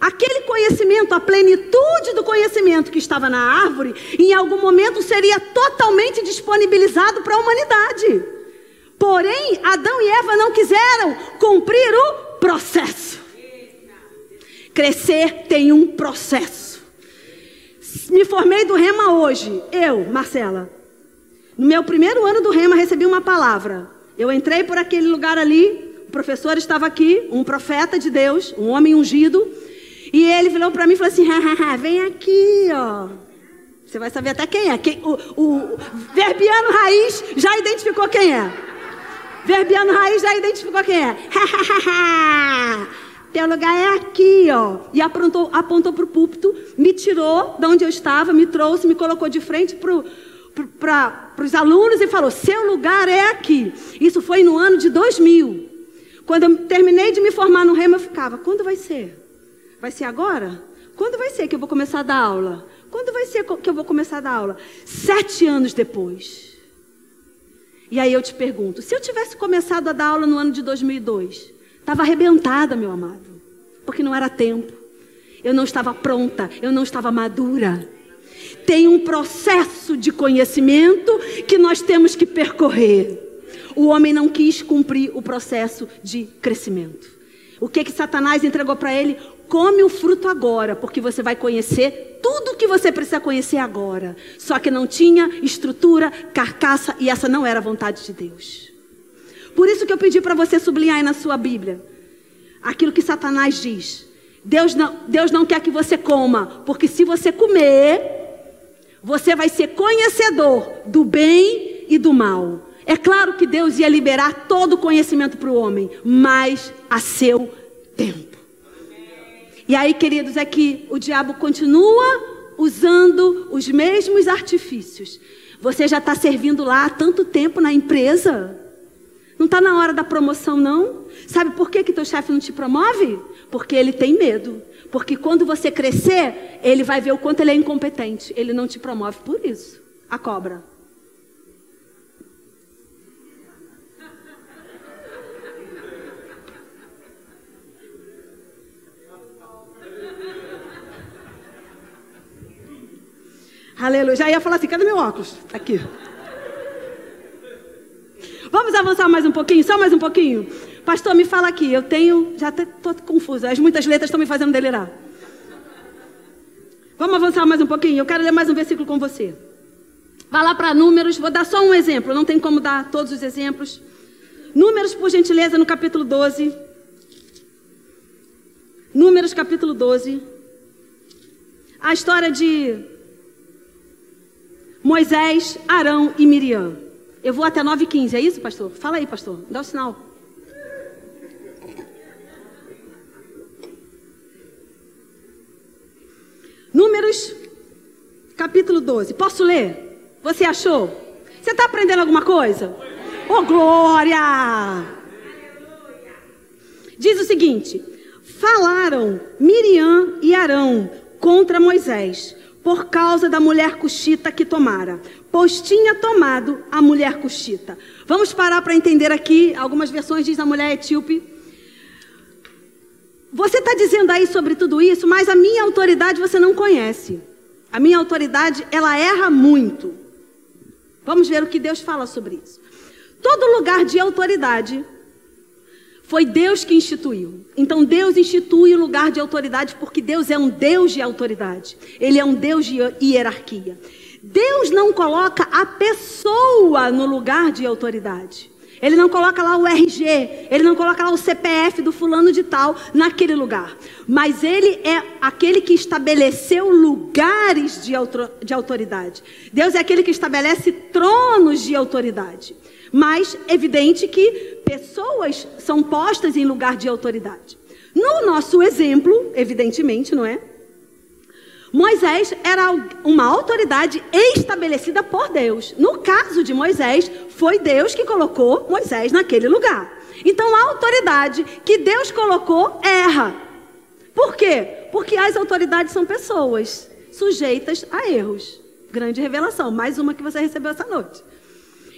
Aquele conhecimento, a plenitude do conhecimento que estava na árvore, em algum momento seria totalmente disponibilizado para a humanidade. Porém, Adão e Eva não quiseram cumprir o processo. Crescer tem um processo. Me formei do Rema hoje. Eu, Marcela. No meu primeiro ano do Rema, recebi uma palavra. Eu entrei por aquele lugar ali. O professor estava aqui, um profeta de Deus, um homem ungido. E ele virou para mim e falou assim: vem aqui, ó. Você vai saber até quem é. Quem, o, o Verbiano Raiz já identificou quem é. Verbiano Raiz já identificou quem é. Teu lugar é aqui, ó. E apontou, apontou para o púlpito, me tirou de onde eu estava, me trouxe, me colocou de frente para os alunos e falou: Seu lugar é aqui. Isso foi no ano de 2000. Quando eu terminei de me formar no Rema, eu ficava: Quando vai ser? Vai ser agora? Quando vai ser que eu vou começar a dar aula? Quando vai ser que eu vou começar a dar aula? Sete anos depois. E aí eu te pergunto: se eu tivesse começado a dar aula no ano de 2002, Estava arrebentada, meu amado, porque não era tempo. Eu não estava pronta, eu não estava madura. Tem um processo de conhecimento que nós temos que percorrer. o homem não quis cumprir o processo de crescimento. O que que Satanás entregou para ele? Come o fruto agora, porque você vai conhecer tudo o que você precisa conhecer agora. Só que não tinha estrutura, carcaça e essa não era a vontade de Deus. Por isso que eu pedi para você sublinhar aí na sua Bíblia aquilo que Satanás diz. Deus não, Deus não quer que você coma, porque se você comer, você vai ser conhecedor do bem e do mal. É claro que Deus ia liberar todo o conhecimento para o homem, mas a seu tempo. E aí, queridos, é que o diabo continua usando os mesmos artifícios. Você já está servindo lá há tanto tempo na empresa. Não está na hora da promoção, não? Sabe por que, que teu chefe não te promove? Porque ele tem medo. Porque quando você crescer, ele vai ver o quanto ele é incompetente. Ele não te promove por isso. A cobra. Aleluia. Já ia falar assim: cadê meu óculos? Tá aqui. Vamos avançar mais um pouquinho? Só mais um pouquinho? Pastor, me fala aqui. Eu tenho. Já estou confusa. As muitas letras estão me fazendo delirar. Vamos avançar mais um pouquinho? Eu quero ler mais um versículo com você. Vá lá para Números. Vou dar só um exemplo. Não tem como dar todos os exemplos. Números, por gentileza, no capítulo 12. Números, capítulo 12. A história de Moisés, Arão e Miriam. Eu vou até 9h15, é isso, pastor? Fala aí, pastor. Dá o sinal. Números, capítulo 12. Posso ler? Você achou? Você está aprendendo alguma coisa? Oh, glória! Diz o seguinte: Falaram Miriam e Arão contra Moisés por causa da mulher cuxita que tomara, pois tinha tomado a mulher cuxita. Vamos parar para entender aqui, algumas versões diz a mulher etíope. Você está dizendo aí sobre tudo isso, mas a minha autoridade você não conhece. A minha autoridade, ela erra muito. Vamos ver o que Deus fala sobre isso. Todo lugar de autoridade foi Deus que instituiu. Então Deus institui o lugar de autoridade porque Deus é um Deus de autoridade. Ele é um Deus de hierarquia. Deus não coloca a pessoa no lugar de autoridade. Ele não coloca lá o RG, ele não coloca lá o CPF do fulano de tal naquele lugar. Mas ele é aquele que estabeleceu lugares de, de autoridade. Deus é aquele que estabelece tronos de autoridade. Mas evidente que pessoas são postas em lugar de autoridade. No nosso exemplo, evidentemente, não é? Moisés era uma autoridade estabelecida por Deus. No caso de Moisés, foi Deus que colocou Moisés naquele lugar. Então a autoridade que Deus colocou erra. Por quê? Porque as autoridades são pessoas sujeitas a erros. Grande revelação, mais uma que você recebeu essa noite.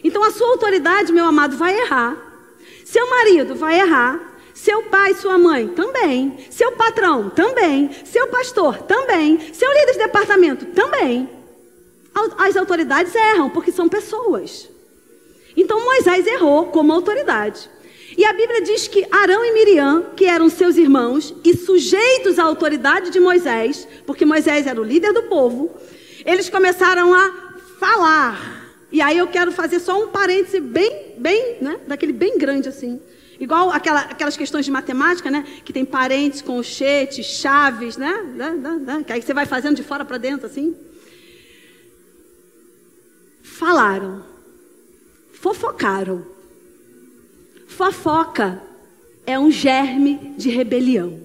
Então a sua autoridade, meu amado, vai errar. Seu marido vai errar. Seu pai, sua mãe também. Seu patrão também. Seu pastor também. Seu líder de departamento também. As autoridades erram porque são pessoas. Então Moisés errou como autoridade. E a Bíblia diz que Arão e Miriam, que eram seus irmãos e sujeitos à autoridade de Moisés, porque Moisés era o líder do povo, eles começaram a falar e aí eu quero fazer só um parêntese bem, bem, né? Daquele bem grande assim. Igual aquela, aquelas questões de matemática, né? Que tem parênteses, colchetes, chaves, né? Que aí você vai fazendo de fora para dentro assim. Falaram. Fofocaram. Fofoca é um germe de rebelião.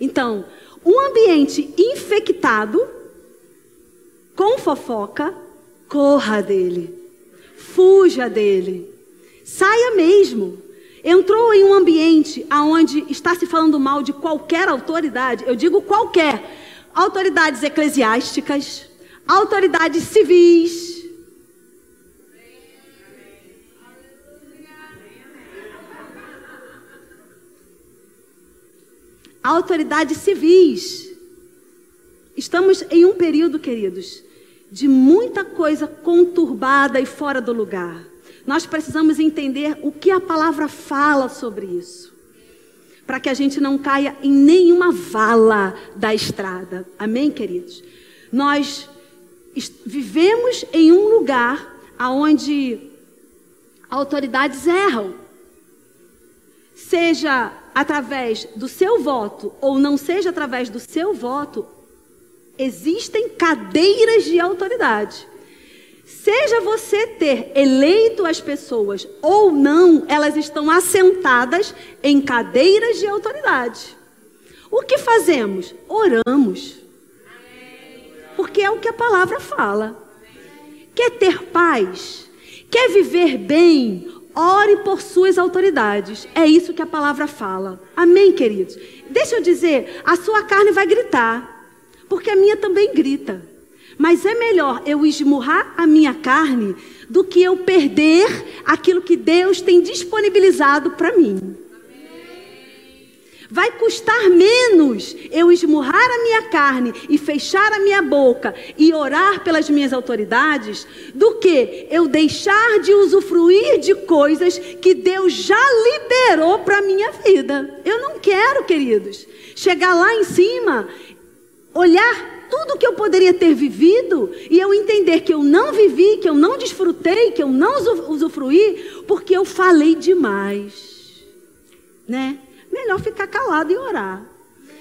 Então, um ambiente infectado com fofoca Corra dele. Fuja dele. Saia mesmo. Entrou em um ambiente onde está se falando mal de qualquer autoridade, eu digo qualquer, autoridades eclesiásticas, autoridades civis, autoridades civis. Estamos em um período, queridos, de muita coisa conturbada e fora do lugar. Nós precisamos entender o que a palavra fala sobre isso. Para que a gente não caia em nenhuma vala da estrada. Amém, queridos? Nós vivemos em um lugar onde autoridades erram. Seja através do seu voto ou não seja através do seu voto, existem cadeiras de autoridade. Seja você ter eleito as pessoas ou não, elas estão assentadas em cadeiras de autoridade. O que fazemos? Oramos. Porque é o que a palavra fala. Quer ter paz? Quer viver bem? Ore por suas autoridades. É isso que a palavra fala. Amém, queridos? Deixa eu dizer, a sua carne vai gritar, porque a minha também grita. Mas é melhor eu esmurrar a minha carne do que eu perder aquilo que Deus tem disponibilizado para mim. Vai custar menos eu esmurrar a minha carne e fechar a minha boca e orar pelas minhas autoridades do que eu deixar de usufruir de coisas que Deus já liberou para minha vida. Eu não quero, queridos, chegar lá em cima, olhar tudo que eu poderia ter vivido e eu entender que eu não vivi, que eu não desfrutei, que eu não usufruí, porque eu falei demais. Né? Melhor ficar calado e orar.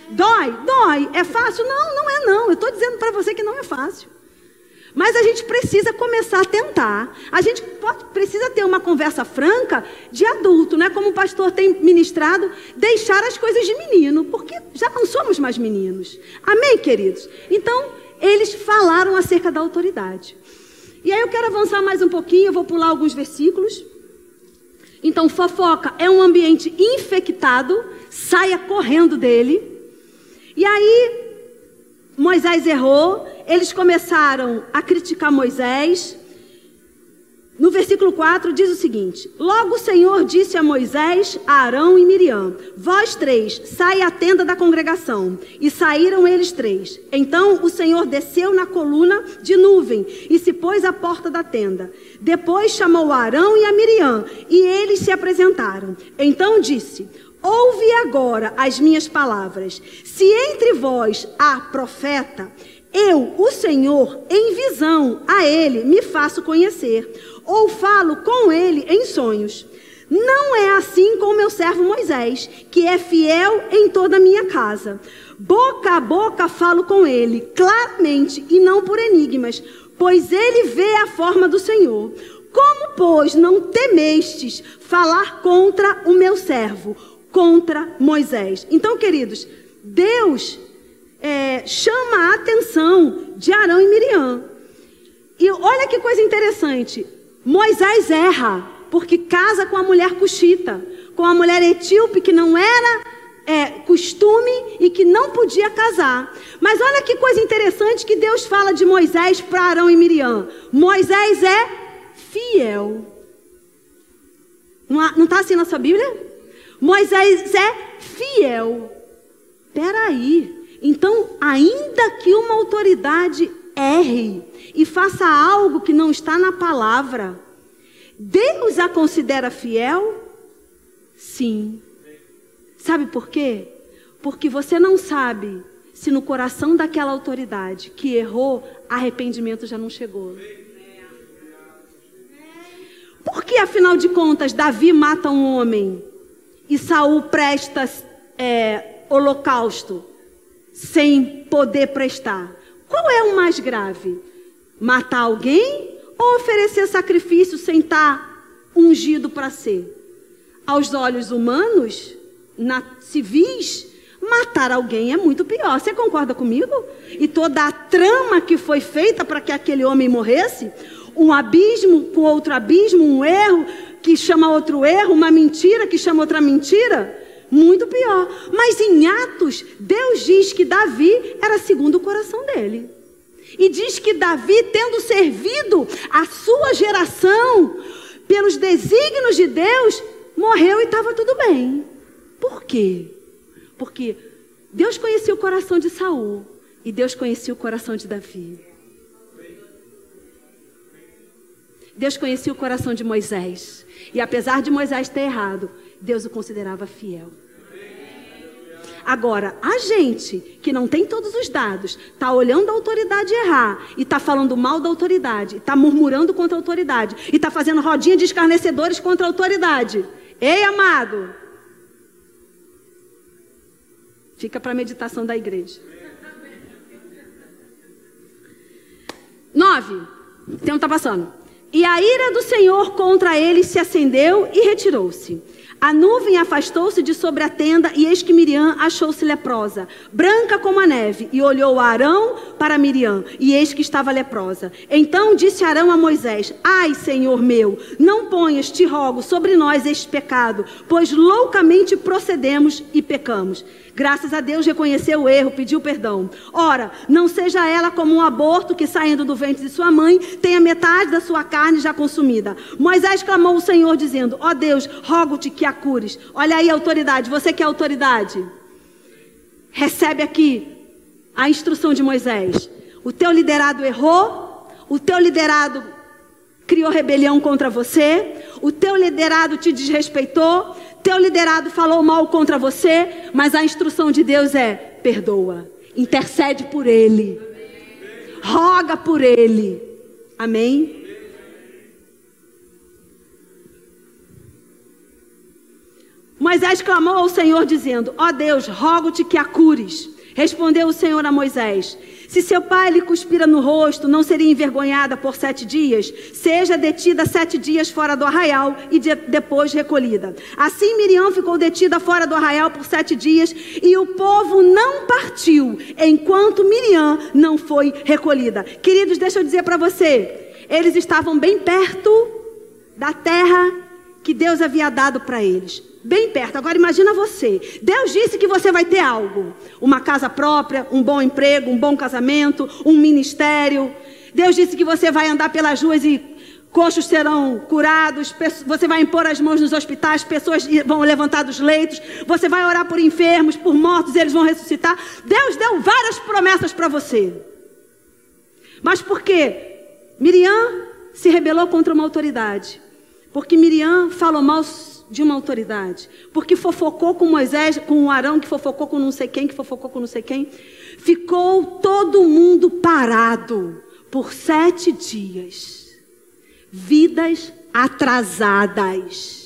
Dói? Dói. É fácil? Não, não é não. Eu estou dizendo para você que não é fácil. Mas a gente precisa começar a tentar. A gente pode, precisa ter uma conversa franca de adulto, né? Como o pastor tem ministrado, deixar as coisas de menino, porque já não somos mais meninos. Amém, queridos? Então, eles falaram acerca da autoridade. E aí eu quero avançar mais um pouquinho, eu vou pular alguns versículos. Então, fofoca é um ambiente infectado, saia correndo dele. E aí, Moisés errou, eles começaram a criticar Moisés. No versículo 4 diz o seguinte: Logo o Senhor disse a Moisés, a Arão e Miriam: Vós três, sai à tenda da congregação. E saíram eles três. Então o Senhor desceu na coluna de nuvem e se pôs à porta da tenda. Depois chamou Arão e a Miriam, e eles se apresentaram. Então disse: Ouve agora as minhas palavras. Se entre vós há profeta, eu, o Senhor, em visão a ele me faço conhecer, ou falo com ele em sonhos. Não é assim com o meu servo Moisés, que é fiel em toda a minha casa. Boca a boca falo com ele, claramente e não por enigmas, pois ele vê a forma do Senhor. Como, pois, não temestes falar contra o meu servo, contra Moisés? Então, queridos, Deus é, chama a atenção de Arão e Miriam. E olha que coisa interessante. Moisés erra, porque casa com a mulher cuxita, com a mulher etíope que não era é, costume e que não podia casar. Mas olha que coisa interessante que Deus fala de Moisés para Arão e Miriam. Moisés é fiel. Não está assim na sua Bíblia? Moisés é fiel. Peraí. Então, ainda que uma autoridade erre e faça algo que não está na palavra, Deus a considera fiel? Sim. Sabe por quê? Porque você não sabe se no coração daquela autoridade que errou, arrependimento já não chegou. Por que, afinal de contas, Davi mata um homem e Saul presta é, holocausto? Sem poder prestar. Qual é o mais grave? Matar alguém ou oferecer sacrifício sem estar ungido para ser? Aos olhos humanos, na, civis, matar alguém é muito pior. Você concorda comigo? E toda a trama que foi feita para que aquele homem morresse, um abismo com outro abismo, um erro que chama outro erro, uma mentira que chama outra mentira, muito pior. Mas em Atos, Deus diz que Davi era segundo o coração dele. E diz que Davi, tendo servido a sua geração pelos desígnios de Deus, morreu e estava tudo bem. Por quê? Porque Deus conhecia o coração de Saul e Deus conhecia o coração de Davi. Deus conhecia o coração de Moisés. E apesar de Moisés ter errado, Deus o considerava fiel. Agora, a gente que não tem todos os dados, está olhando a autoridade errar e está falando mal da autoridade, está murmurando contra a autoridade e está fazendo rodinha de escarnecedores contra a autoridade. Ei, amado! Fica para a meditação da igreja. Nove. O tempo está passando. E a ira do Senhor contra eles se acendeu e retirou-se. A nuvem afastou-se de sobre a tenda e eis que Miriam achou-se leprosa, branca como a neve, e olhou Arão para Miriam, e eis que estava leprosa. Então disse Arão a Moisés: Ai, Senhor meu, não ponhas, te rogo, sobre nós este pecado, pois loucamente procedemos e pecamos. Graças a Deus reconheceu o erro, pediu perdão. Ora, não seja ela como um aborto que saindo do ventre de sua mãe tenha metade da sua carne já consumida. Moisés clamou ao Senhor dizendo: Ó oh Deus, rogo-te que a cures. Olha aí autoridade, você que é autoridade. Recebe aqui a instrução de Moisés. O teu liderado errou, o teu liderado criou rebelião contra você, o teu liderado te desrespeitou, teu liderado falou mal contra você, mas a instrução de Deus é: perdoa, intercede por ele, roga por ele. Amém? Moisés clamou ao Senhor, dizendo: Ó oh Deus, rogo-te que a cures. Respondeu o Senhor a Moisés: se seu pai lhe cuspira no rosto, não seria envergonhada por sete dias? Seja detida sete dias fora do arraial e de, depois recolhida. Assim Miriam ficou detida fora do arraial por sete dias e o povo não partiu enquanto Miriam não foi recolhida. Queridos, deixa eu dizer para você, eles estavam bem perto da terra que Deus havia dado para eles bem perto. Agora imagina você. Deus disse que você vai ter algo: uma casa própria, um bom emprego, um bom casamento, um ministério. Deus disse que você vai andar pelas ruas e coxos serão curados, você vai impor as mãos nos hospitais, pessoas vão levantar dos leitos, você vai orar por enfermos, por mortos, eles vão ressuscitar. Deus deu várias promessas para você. Mas por quê? Miriam se rebelou contra uma autoridade. Porque Miriam falou mal de uma autoridade. Porque fofocou com Moisés, com o Arão, que fofocou com não sei quem, que fofocou com não sei quem. Ficou todo mundo parado por sete dias. Vidas atrasadas.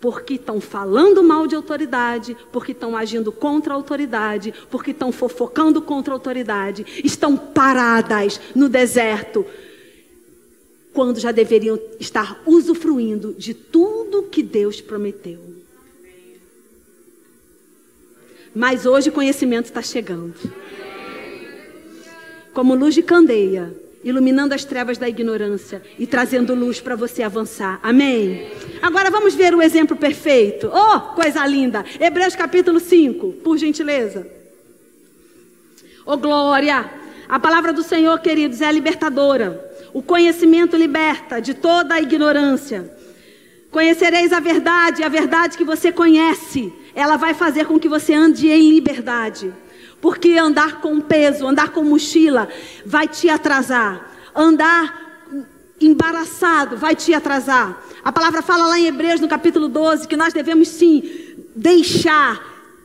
Porque estão falando mal de autoridade, porque estão agindo contra a autoridade, porque estão fofocando contra a autoridade, estão paradas no deserto, quando já deveriam estar usufruindo de tudo que Deus prometeu. Mas hoje o conhecimento está chegando. Como luz de candeia, iluminando as trevas da ignorância e trazendo luz para você avançar. Amém? Agora vamos ver o exemplo perfeito. Oh, coisa linda! Hebreus capítulo 5, por gentileza. Oh, glória! A palavra do Senhor, queridos, é libertadora. O conhecimento liberta de toda a ignorância. Conhecereis a verdade, a verdade que você conhece, ela vai fazer com que você ande em liberdade. Porque andar com peso, andar com mochila, vai te atrasar. Andar embaraçado vai te atrasar. A palavra fala lá em Hebreus, no capítulo 12, que nós devemos sim deixar,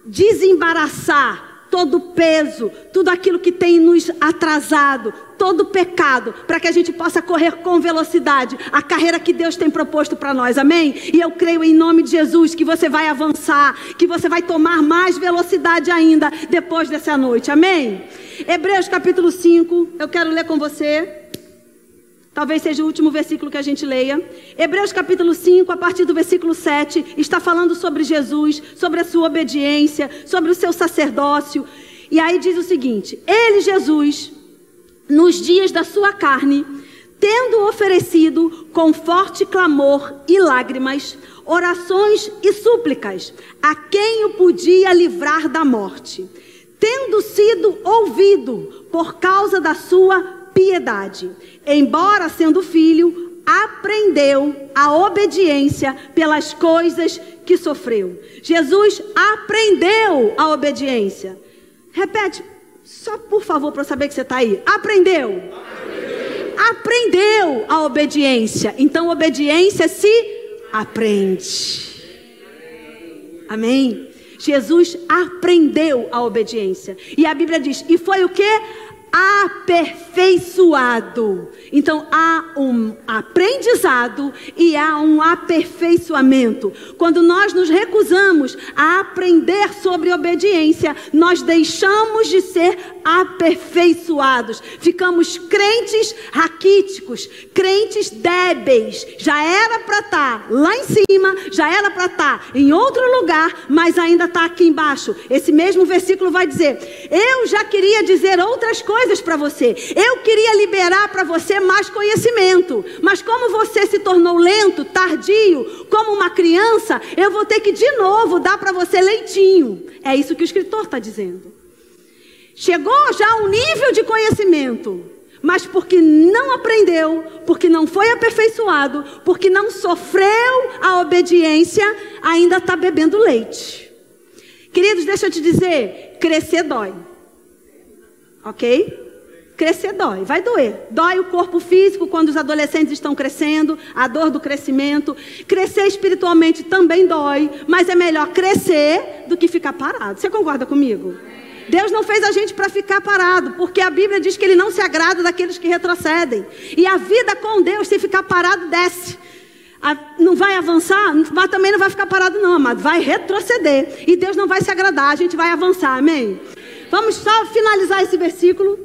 desembaraçar todo peso, tudo aquilo que tem nos atrasado, todo pecado, para que a gente possa correr com velocidade a carreira que Deus tem proposto para nós, amém? E eu creio em nome de Jesus que você vai avançar, que você vai tomar mais velocidade ainda depois dessa noite, amém? Hebreus capítulo 5, eu quero ler com você. Talvez seja o último versículo que a gente leia. Hebreus capítulo 5, a partir do versículo 7, está falando sobre Jesus, sobre a sua obediência, sobre o seu sacerdócio. E aí diz o seguinte: Ele, Jesus, nos dias da sua carne, tendo oferecido com forte clamor e lágrimas, orações e súplicas a quem o podia livrar da morte, tendo sido ouvido por causa da sua piedade. Embora sendo filho, aprendeu a obediência pelas coisas que sofreu. Jesus aprendeu a obediência. Repete, só por favor, para saber que você está aí. Aprendeu. aprendeu. aprendeu a obediência. Então, obediência se aprende. Amém? Jesus aprendeu a obediência. E a Bíblia diz: e foi o que? Aperfeiçoado. Então há um aprendizado e há um aperfeiçoamento. Quando nós nos recusamos a aprender sobre obediência, nós deixamos de ser aperfeiçoados. Ficamos crentes raquíticos, crentes débeis. Já era para estar tá lá em cima, já era para estar tá em outro lugar, mas ainda está aqui embaixo. Esse mesmo versículo vai dizer: Eu já queria dizer outras coisas coisas para você. Eu queria liberar para você mais conhecimento. Mas como você se tornou lento, tardio, como uma criança, eu vou ter que de novo dar para você leitinho. É isso que o escritor está dizendo. Chegou já a um nível de conhecimento, mas porque não aprendeu, porque não foi aperfeiçoado, porque não sofreu a obediência, ainda está bebendo leite. Queridos, deixa eu te dizer: crescer dói. Ok? Crescer dói, vai doer. Dói o corpo físico quando os adolescentes estão crescendo, a dor do crescimento. Crescer espiritualmente também dói, mas é melhor crescer do que ficar parado. Você concorda comigo? Deus não fez a gente para ficar parado, porque a Bíblia diz que Ele não se agrada daqueles que retrocedem. E a vida com Deus, se ficar parado, desce. não vai avançar, mas também não vai ficar parado, não, amado. Vai retroceder. E Deus não vai se agradar, a gente vai avançar, amém? Vamos só finalizar esse versículo.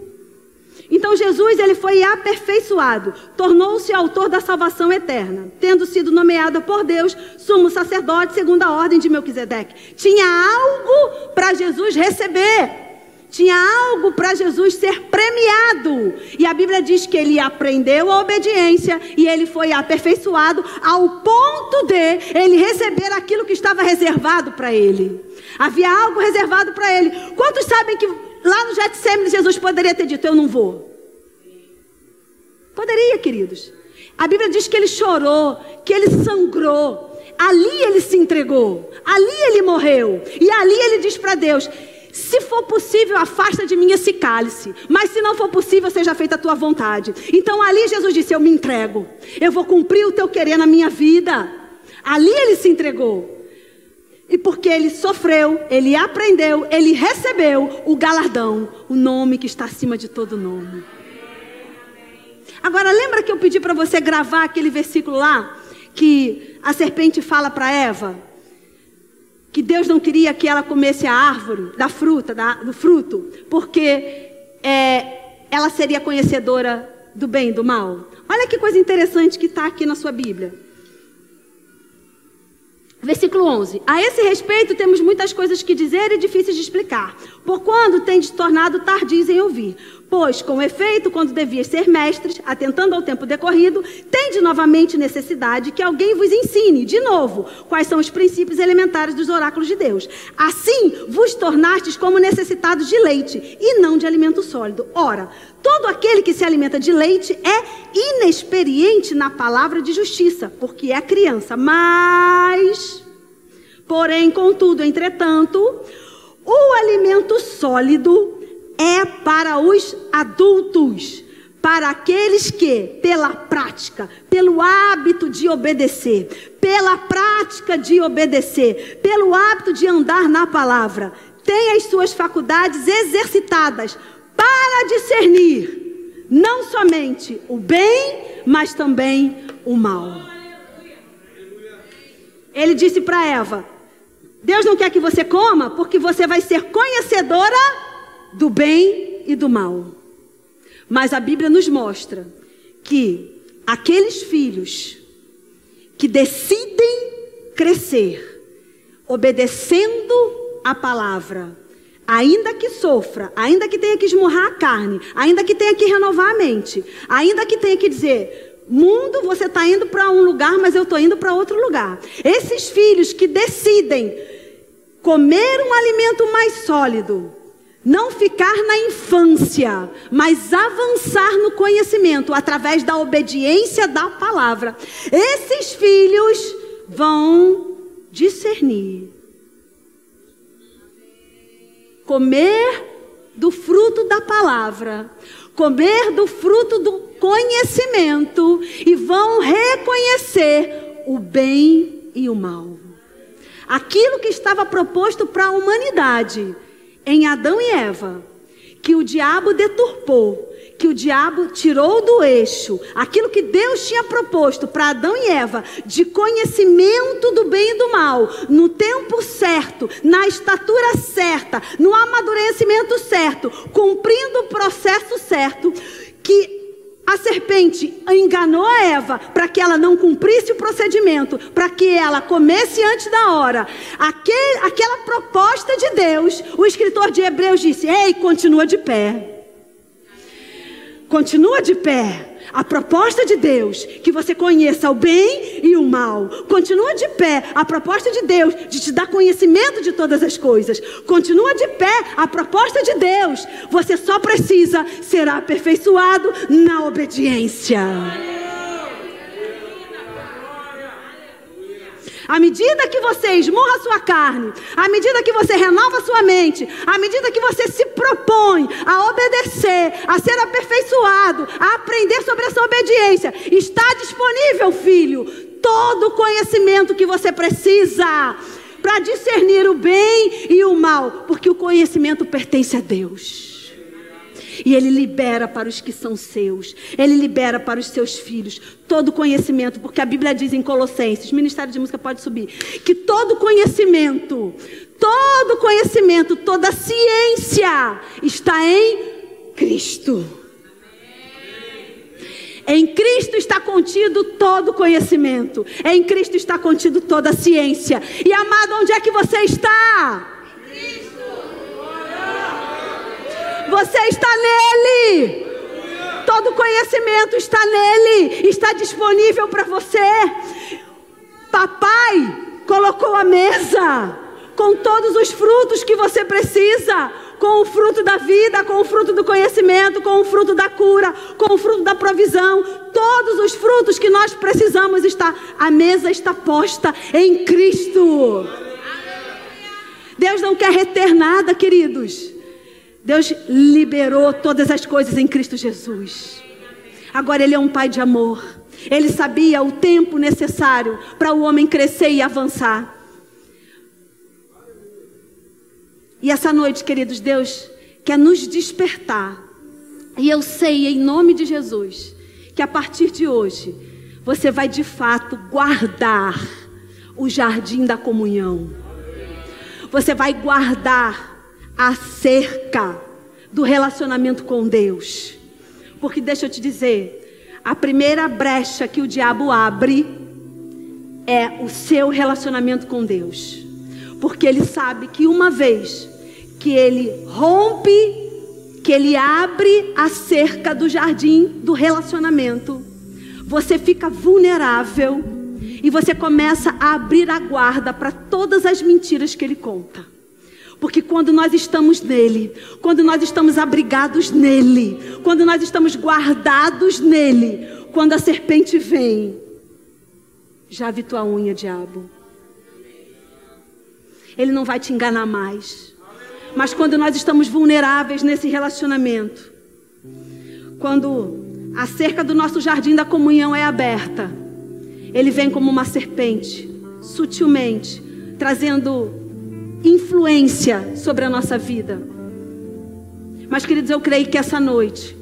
Então Jesus ele foi aperfeiçoado, tornou-se autor da salvação eterna, tendo sido nomeado por Deus sumo sacerdote segundo a ordem de Melquisedeque. Tinha algo para Jesus receber. Tinha algo para Jesus ser premiado. E a Bíblia diz que ele aprendeu a obediência e ele foi aperfeiçoado ao ponto de ele receber aquilo que estava reservado para ele. Havia algo reservado para ele. Quantos sabem que lá no Getsemane Jesus poderia ter dito: Eu não vou? Poderia, queridos. A Bíblia diz que ele chorou, que ele sangrou. Ali ele se entregou. Ali ele morreu. E ali ele diz para Deus: se for possível, afasta de mim esse cálice. Mas se não for possível, seja feita a tua vontade. Então ali Jesus disse: Eu me entrego. Eu vou cumprir o teu querer na minha vida. Ali ele se entregou. E porque ele sofreu, ele aprendeu, ele recebeu o galardão, o nome que está acima de todo nome. Agora, lembra que eu pedi para você gravar aquele versículo lá? Que a serpente fala para Eva? Que Deus não queria que ela comesse a árvore, da fruta, da, do fruto, porque é, ela seria conhecedora do bem e do mal. Olha que coisa interessante que está aqui na sua Bíblia. Versículo 11. A esse respeito temos muitas coisas que dizer e difíceis de explicar. Por quando tendes tornado tardios em ouvir? Pois, com efeito, quando devias ser mestres, atentando ao tempo decorrido, tende novamente necessidade que alguém vos ensine, de novo, quais são os princípios elementares dos oráculos de Deus. Assim, vos tornastes como necessitados de leite, e não de alimento sólido. Ora, todo aquele que se alimenta de leite é inexperiente na palavra de justiça, porque é criança. Mas, porém, contudo, entretanto, o alimento sólido é para os adultos, para aqueles que, pela prática, pelo hábito de obedecer, pela prática de obedecer, pelo hábito de andar na palavra, têm as suas faculdades exercitadas para discernir não somente o bem, mas também o mal. Ele disse para Eva: Deus não quer que você coma, porque você vai ser conhecedora do bem e do mal. Mas a Bíblia nos mostra que aqueles filhos que decidem crescer, obedecendo a palavra, ainda que sofra, ainda que tenha que esmurrar a carne, ainda que tenha que renovar a mente, ainda que tenha que dizer: mundo, você está indo para um lugar, mas eu estou indo para outro lugar. Esses filhos que decidem comer um alimento mais sólido, não ficar na infância, mas avançar no conhecimento através da obediência da palavra. Esses filhos vão discernir. Comer do fruto da palavra, comer do fruto do conhecimento e vão reconhecer o bem e o mal. Aquilo que estava proposto para a humanidade em Adão e Eva, que o diabo deturpou, que o diabo tirou do eixo aquilo que Deus tinha proposto para Adão e Eva, de conhecimento do bem e do mal, no tempo certo, na estatura certa, no amadurecimento certo, cumprindo o processo certo, que a serpente enganou a Eva para que ela não cumprisse o procedimento, para que ela comesse antes da hora. Aquele, aquela proposta de Deus, o escritor de Hebreus disse: Ei, continua de pé continua de pé. A proposta de Deus, que você conheça o bem e o mal. Continua de pé. A proposta de Deus, de te dar conhecimento de todas as coisas. Continua de pé. A proposta de Deus, você só precisa ser aperfeiçoado na obediência. À medida que você esmurra a sua carne, à medida que você renova a sua mente, à medida que você se propõe a obedecer, a ser aperfeiçoado, a aprender sobre essa obediência, está disponível, filho, todo o conhecimento que você precisa para discernir o bem e o mal, porque o conhecimento pertence a Deus. E Ele libera para os que são seus. Ele libera para os seus filhos todo conhecimento, porque a Bíblia diz em Colossenses, Ministério de Música pode subir, que todo conhecimento, todo conhecimento, toda ciência está em Cristo. Em Cristo está contido todo conhecimento. Em Cristo está contido toda ciência. E amado, onde é que você está? Você está nele. Todo conhecimento está nele, está disponível para você. Papai colocou a mesa com todos os frutos que você precisa, com o fruto da vida, com o fruto do conhecimento, com o fruto da cura, com o fruto da provisão, todos os frutos que nós precisamos está, a mesa está posta em Cristo. Deus não quer reter nada, queridos. Deus liberou todas as coisas em Cristo Jesus. Agora Ele é um Pai de amor. Ele sabia o tempo necessário para o homem crescer e avançar. E essa noite, queridos, Deus quer nos despertar. E eu sei, em nome de Jesus, que a partir de hoje, você vai de fato guardar o jardim da comunhão. Você vai guardar acerca do relacionamento com Deus. Porque deixa eu te dizer, a primeira brecha que o diabo abre é o seu relacionamento com Deus. Porque ele sabe que uma vez que ele rompe, que ele abre a cerca do jardim do relacionamento, você fica vulnerável e você começa a abrir a guarda para todas as mentiras que ele conta. Porque quando nós estamos nele, quando nós estamos abrigados nele, quando nós estamos guardados nele, quando a serpente vem, já vi tua unha, diabo. Ele não vai te enganar mais. Mas quando nós estamos vulneráveis nesse relacionamento, quando a cerca do nosso jardim da comunhão é aberta, ele vem como uma serpente, sutilmente, trazendo influência sobre a nossa vida. Mas, queridos, eu creio que essa noite,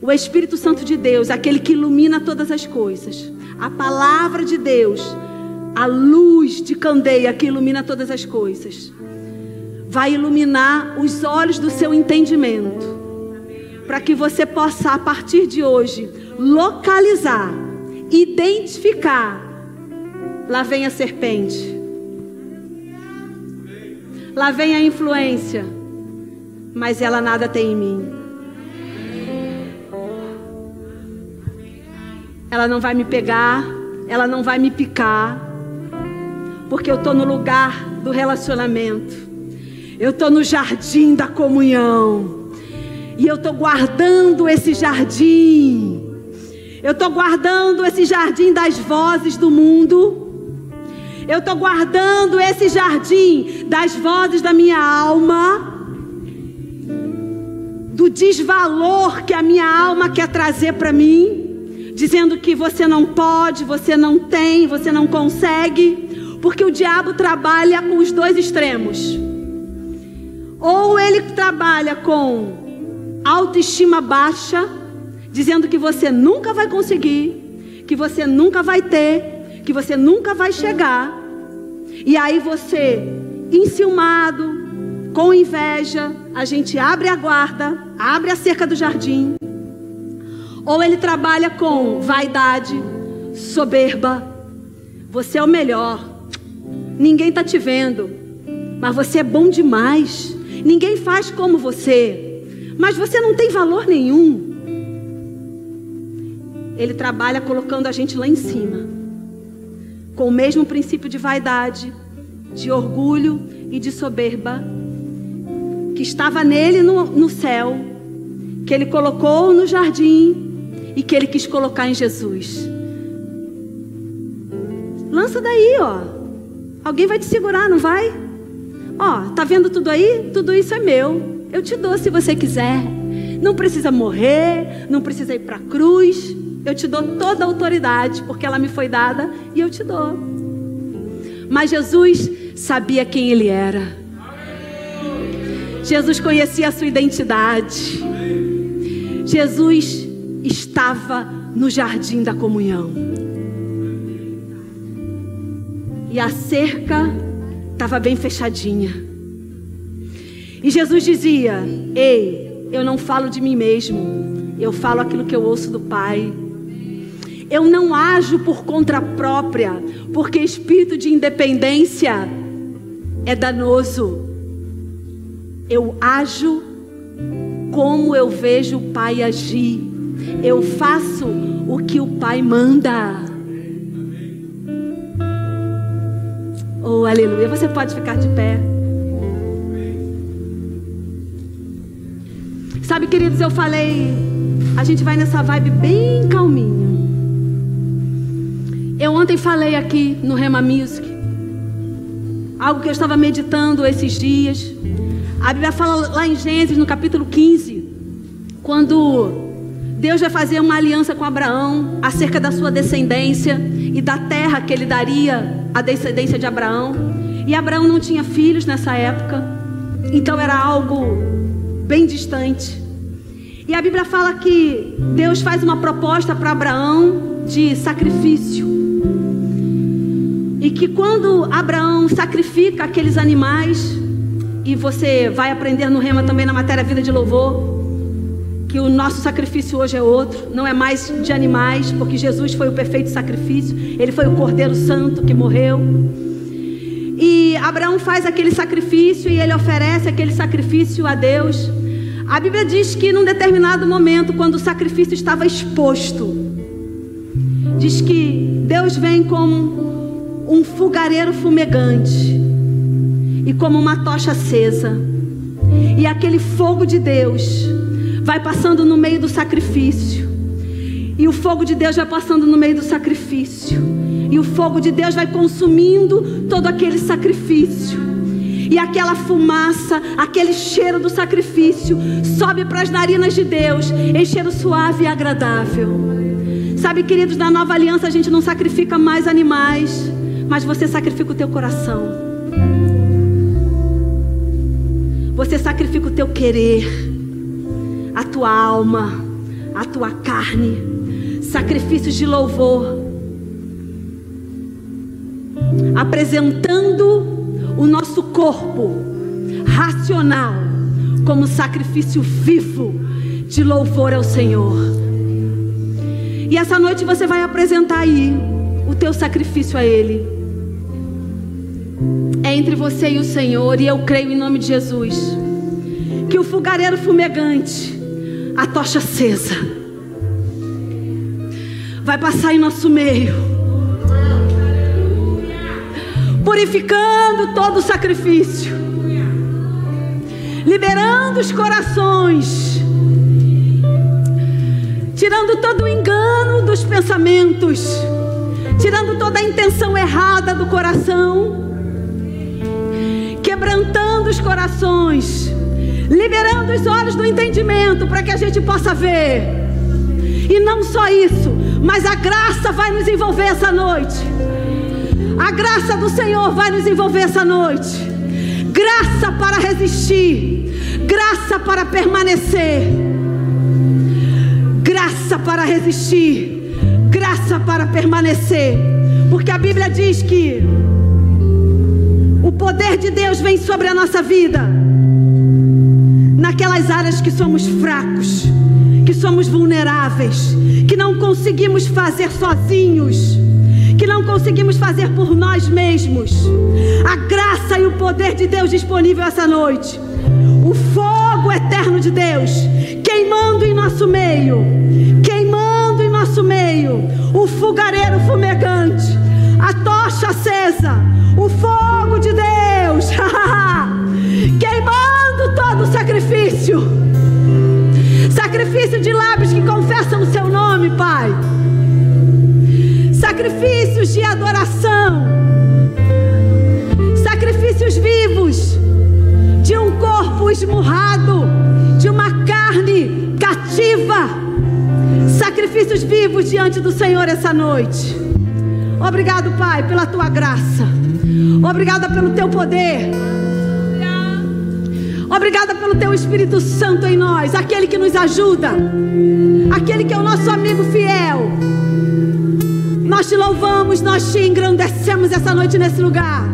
o Espírito Santo de Deus, aquele que ilumina todas as coisas, a palavra de Deus, a luz de candeia que ilumina todas as coisas, vai iluminar os olhos do seu entendimento, para que você possa, a partir de hoje, localizar, identificar. Lá vem a serpente. Lá vem a influência, mas ela nada tem em mim. Ela não vai me pegar, ela não vai me picar, porque eu estou no lugar do relacionamento, eu estou no jardim da comunhão, e eu estou guardando esse jardim, eu estou guardando esse jardim das vozes do mundo eu estou guardando esse jardim das vozes da minha alma. do desvalor que a minha alma quer trazer para mim, dizendo que você não pode, você não tem, você não consegue, porque o diabo trabalha com os dois extremos. Ou ele trabalha com autoestima baixa, dizendo que você nunca vai conseguir, que você nunca vai ter, que você nunca vai chegar. E aí você, enciumado, com inveja, a gente abre a guarda, abre a cerca do jardim. Ou ele trabalha com vaidade, soberba. Você é o melhor. Ninguém está te vendo, mas você é bom demais. Ninguém faz como você, mas você não tem valor nenhum. Ele trabalha colocando a gente lá em cima, com o mesmo princípio de vaidade, de orgulho e de soberba que estava nele no, no céu, que ele colocou no jardim e que ele quis colocar em Jesus. Lança daí, ó. Alguém vai te segurar, não vai? Ó, tá vendo tudo aí? Tudo isso é meu. Eu te dou se você quiser. Não precisa morrer, não precisa ir para a cruz. Eu te dou toda a autoridade, porque ela me foi dada e eu te dou. Mas Jesus sabia quem ele era. Jesus conhecia a sua identidade. Jesus estava no jardim da comunhão. E a cerca estava bem fechadinha. E Jesus dizia: Ei, eu não falo de mim mesmo, eu falo aquilo que eu ouço do Pai. Eu não ajo por conta própria, porque espírito de independência é danoso. Eu ajo como eu vejo o Pai agir. Eu faço o que o Pai manda. Oh, aleluia. Você pode ficar de pé. Sabe, queridos, eu falei, a gente vai nessa vibe bem calminho. Eu ontem falei aqui no Rema Music, algo que eu estava meditando esses dias. A Bíblia fala lá em Gênesis, no capítulo 15, quando Deus vai fazer uma aliança com Abraão acerca da sua descendência e da terra que ele daria à descendência de Abraão. E Abraão não tinha filhos nessa época, então era algo bem distante. E a Bíblia fala que Deus faz uma proposta para Abraão de sacrifício. E que quando Abraão sacrifica aqueles animais, e você vai aprender no Rema também na matéria Vida de Louvor. Que o nosso sacrifício hoje é outro, não é mais de animais, porque Jesus foi o perfeito sacrifício, ele foi o Cordeiro Santo que morreu. E Abraão faz aquele sacrifício e ele oferece aquele sacrifício a Deus. A Bíblia diz que num determinado momento, quando o sacrifício estava exposto, diz que Deus vem como um fogareiro fumegante e como uma tocha acesa. E aquele fogo de Deus vai passando no meio do sacrifício. E o fogo de Deus vai passando no meio do sacrifício. E o fogo de Deus vai consumindo todo aquele sacrifício. E aquela fumaça, aquele cheiro do sacrifício sobe para as narinas de Deus, em cheiro suave e agradável. Sabe, queridos, na nova aliança a gente não sacrifica mais animais, mas você sacrifica o teu coração. Você sacrifica o teu querer, a tua alma, a tua carne, sacrifícios de louvor, apresentando o nosso corpo racional como sacrifício vivo de louvor ao Senhor. E essa noite você vai apresentar aí o teu sacrifício a Ele é entre você e o Senhor, e eu creio em nome de Jesus que o fogareiro fumegante, a tocha acesa, vai passar em nosso meio, purificando todo o sacrifício, liberando os corações, tirando todo o engano dos pensamentos, tirando toda a intenção errada do coração quebrantando os corações, liberando os olhos do entendimento para que a gente possa ver. E não só isso, mas a graça vai nos envolver essa noite. A graça do Senhor vai nos envolver essa noite. Graça para resistir, graça para permanecer, graça para resistir, graça para permanecer. Porque a Bíblia diz que o poder de Deus vem sobre a nossa vida. Naquelas áreas que somos fracos, que somos vulneráveis, que não conseguimos fazer sozinhos, que não conseguimos fazer por nós mesmos. A graça e o poder de Deus disponível essa noite. O fogo eterno de Deus queimando em nosso meio, queimando em nosso meio, o fogareiro fumegante, a tocha acesa, o fogo de Deus, queimando todo o sacrifício sacrifício de lábios que confessam o seu nome, Pai. Sacrifícios de adoração. Sacrifícios vivos de um corpo esmurrado, de uma carne cativa. Sacrifícios vivos diante do Senhor essa noite. Obrigado, Pai, pela tua graça. Obrigada pelo teu poder. Obrigada pelo teu Espírito Santo em nós, aquele que nos ajuda, aquele que é o nosso amigo fiel. Nós te louvamos, nós te engrandecemos essa noite nesse lugar.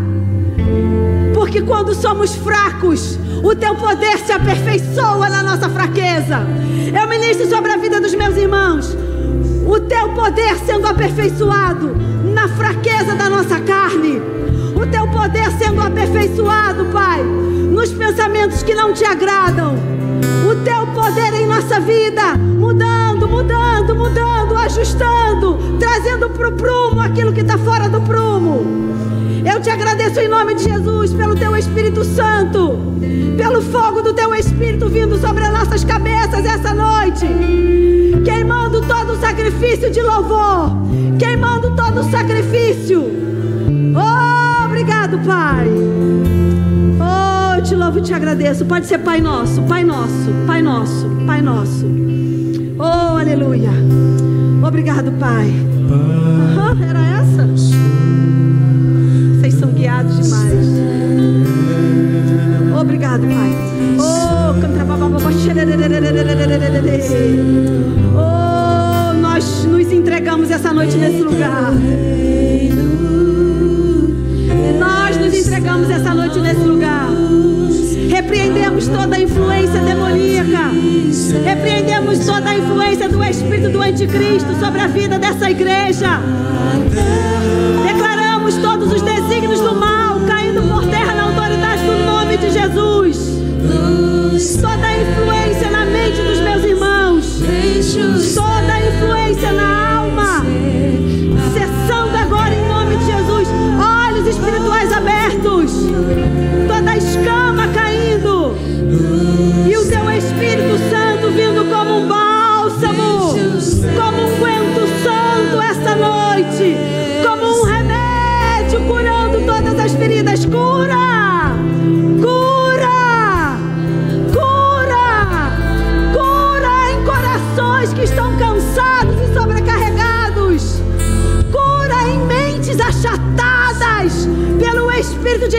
Porque quando somos fracos, o teu poder se aperfeiçoa na nossa fraqueza. Eu ministro sobre a vida dos meus irmãos. O teu poder sendo aperfeiçoado na fraqueza da nossa carne. O teu poder sendo aperfeiçoado, Pai, nos pensamentos que não te agradam. O teu poder em nossa vida, mudando, mudando, mudando, ajustando, trazendo para o prumo aquilo que está fora do prumo. Eu te agradeço em nome de Jesus pelo teu Espírito Santo, pelo fogo do teu Espírito vindo sobre as nossas cabeças essa noite, queimando todo o sacrifício de louvor, queimando todo o sacrifício. Oh, obrigado, Pai te louvo e te agradeço. Pode ser Pai Nosso, Pai Nosso, Pai Nosso, Pai Nosso. Oh, aleluia. Obrigado, Pai. Uhum, era essa? Vocês são guiados demais. Obrigado, Pai. Oh, Oh, nós nos entregamos essa noite nesse lugar. Nós nos entregamos essa noite nesse lugar. Repreendemos toda a influência demoníaca. Repreendemos toda a influência do espírito do anticristo sobre a vida dessa igreja. Declaramos todos os desígnios do mal caindo por terra na autoridade do nome de Jesus. Toda a influência na mente dos meus irmãos. Toda a influência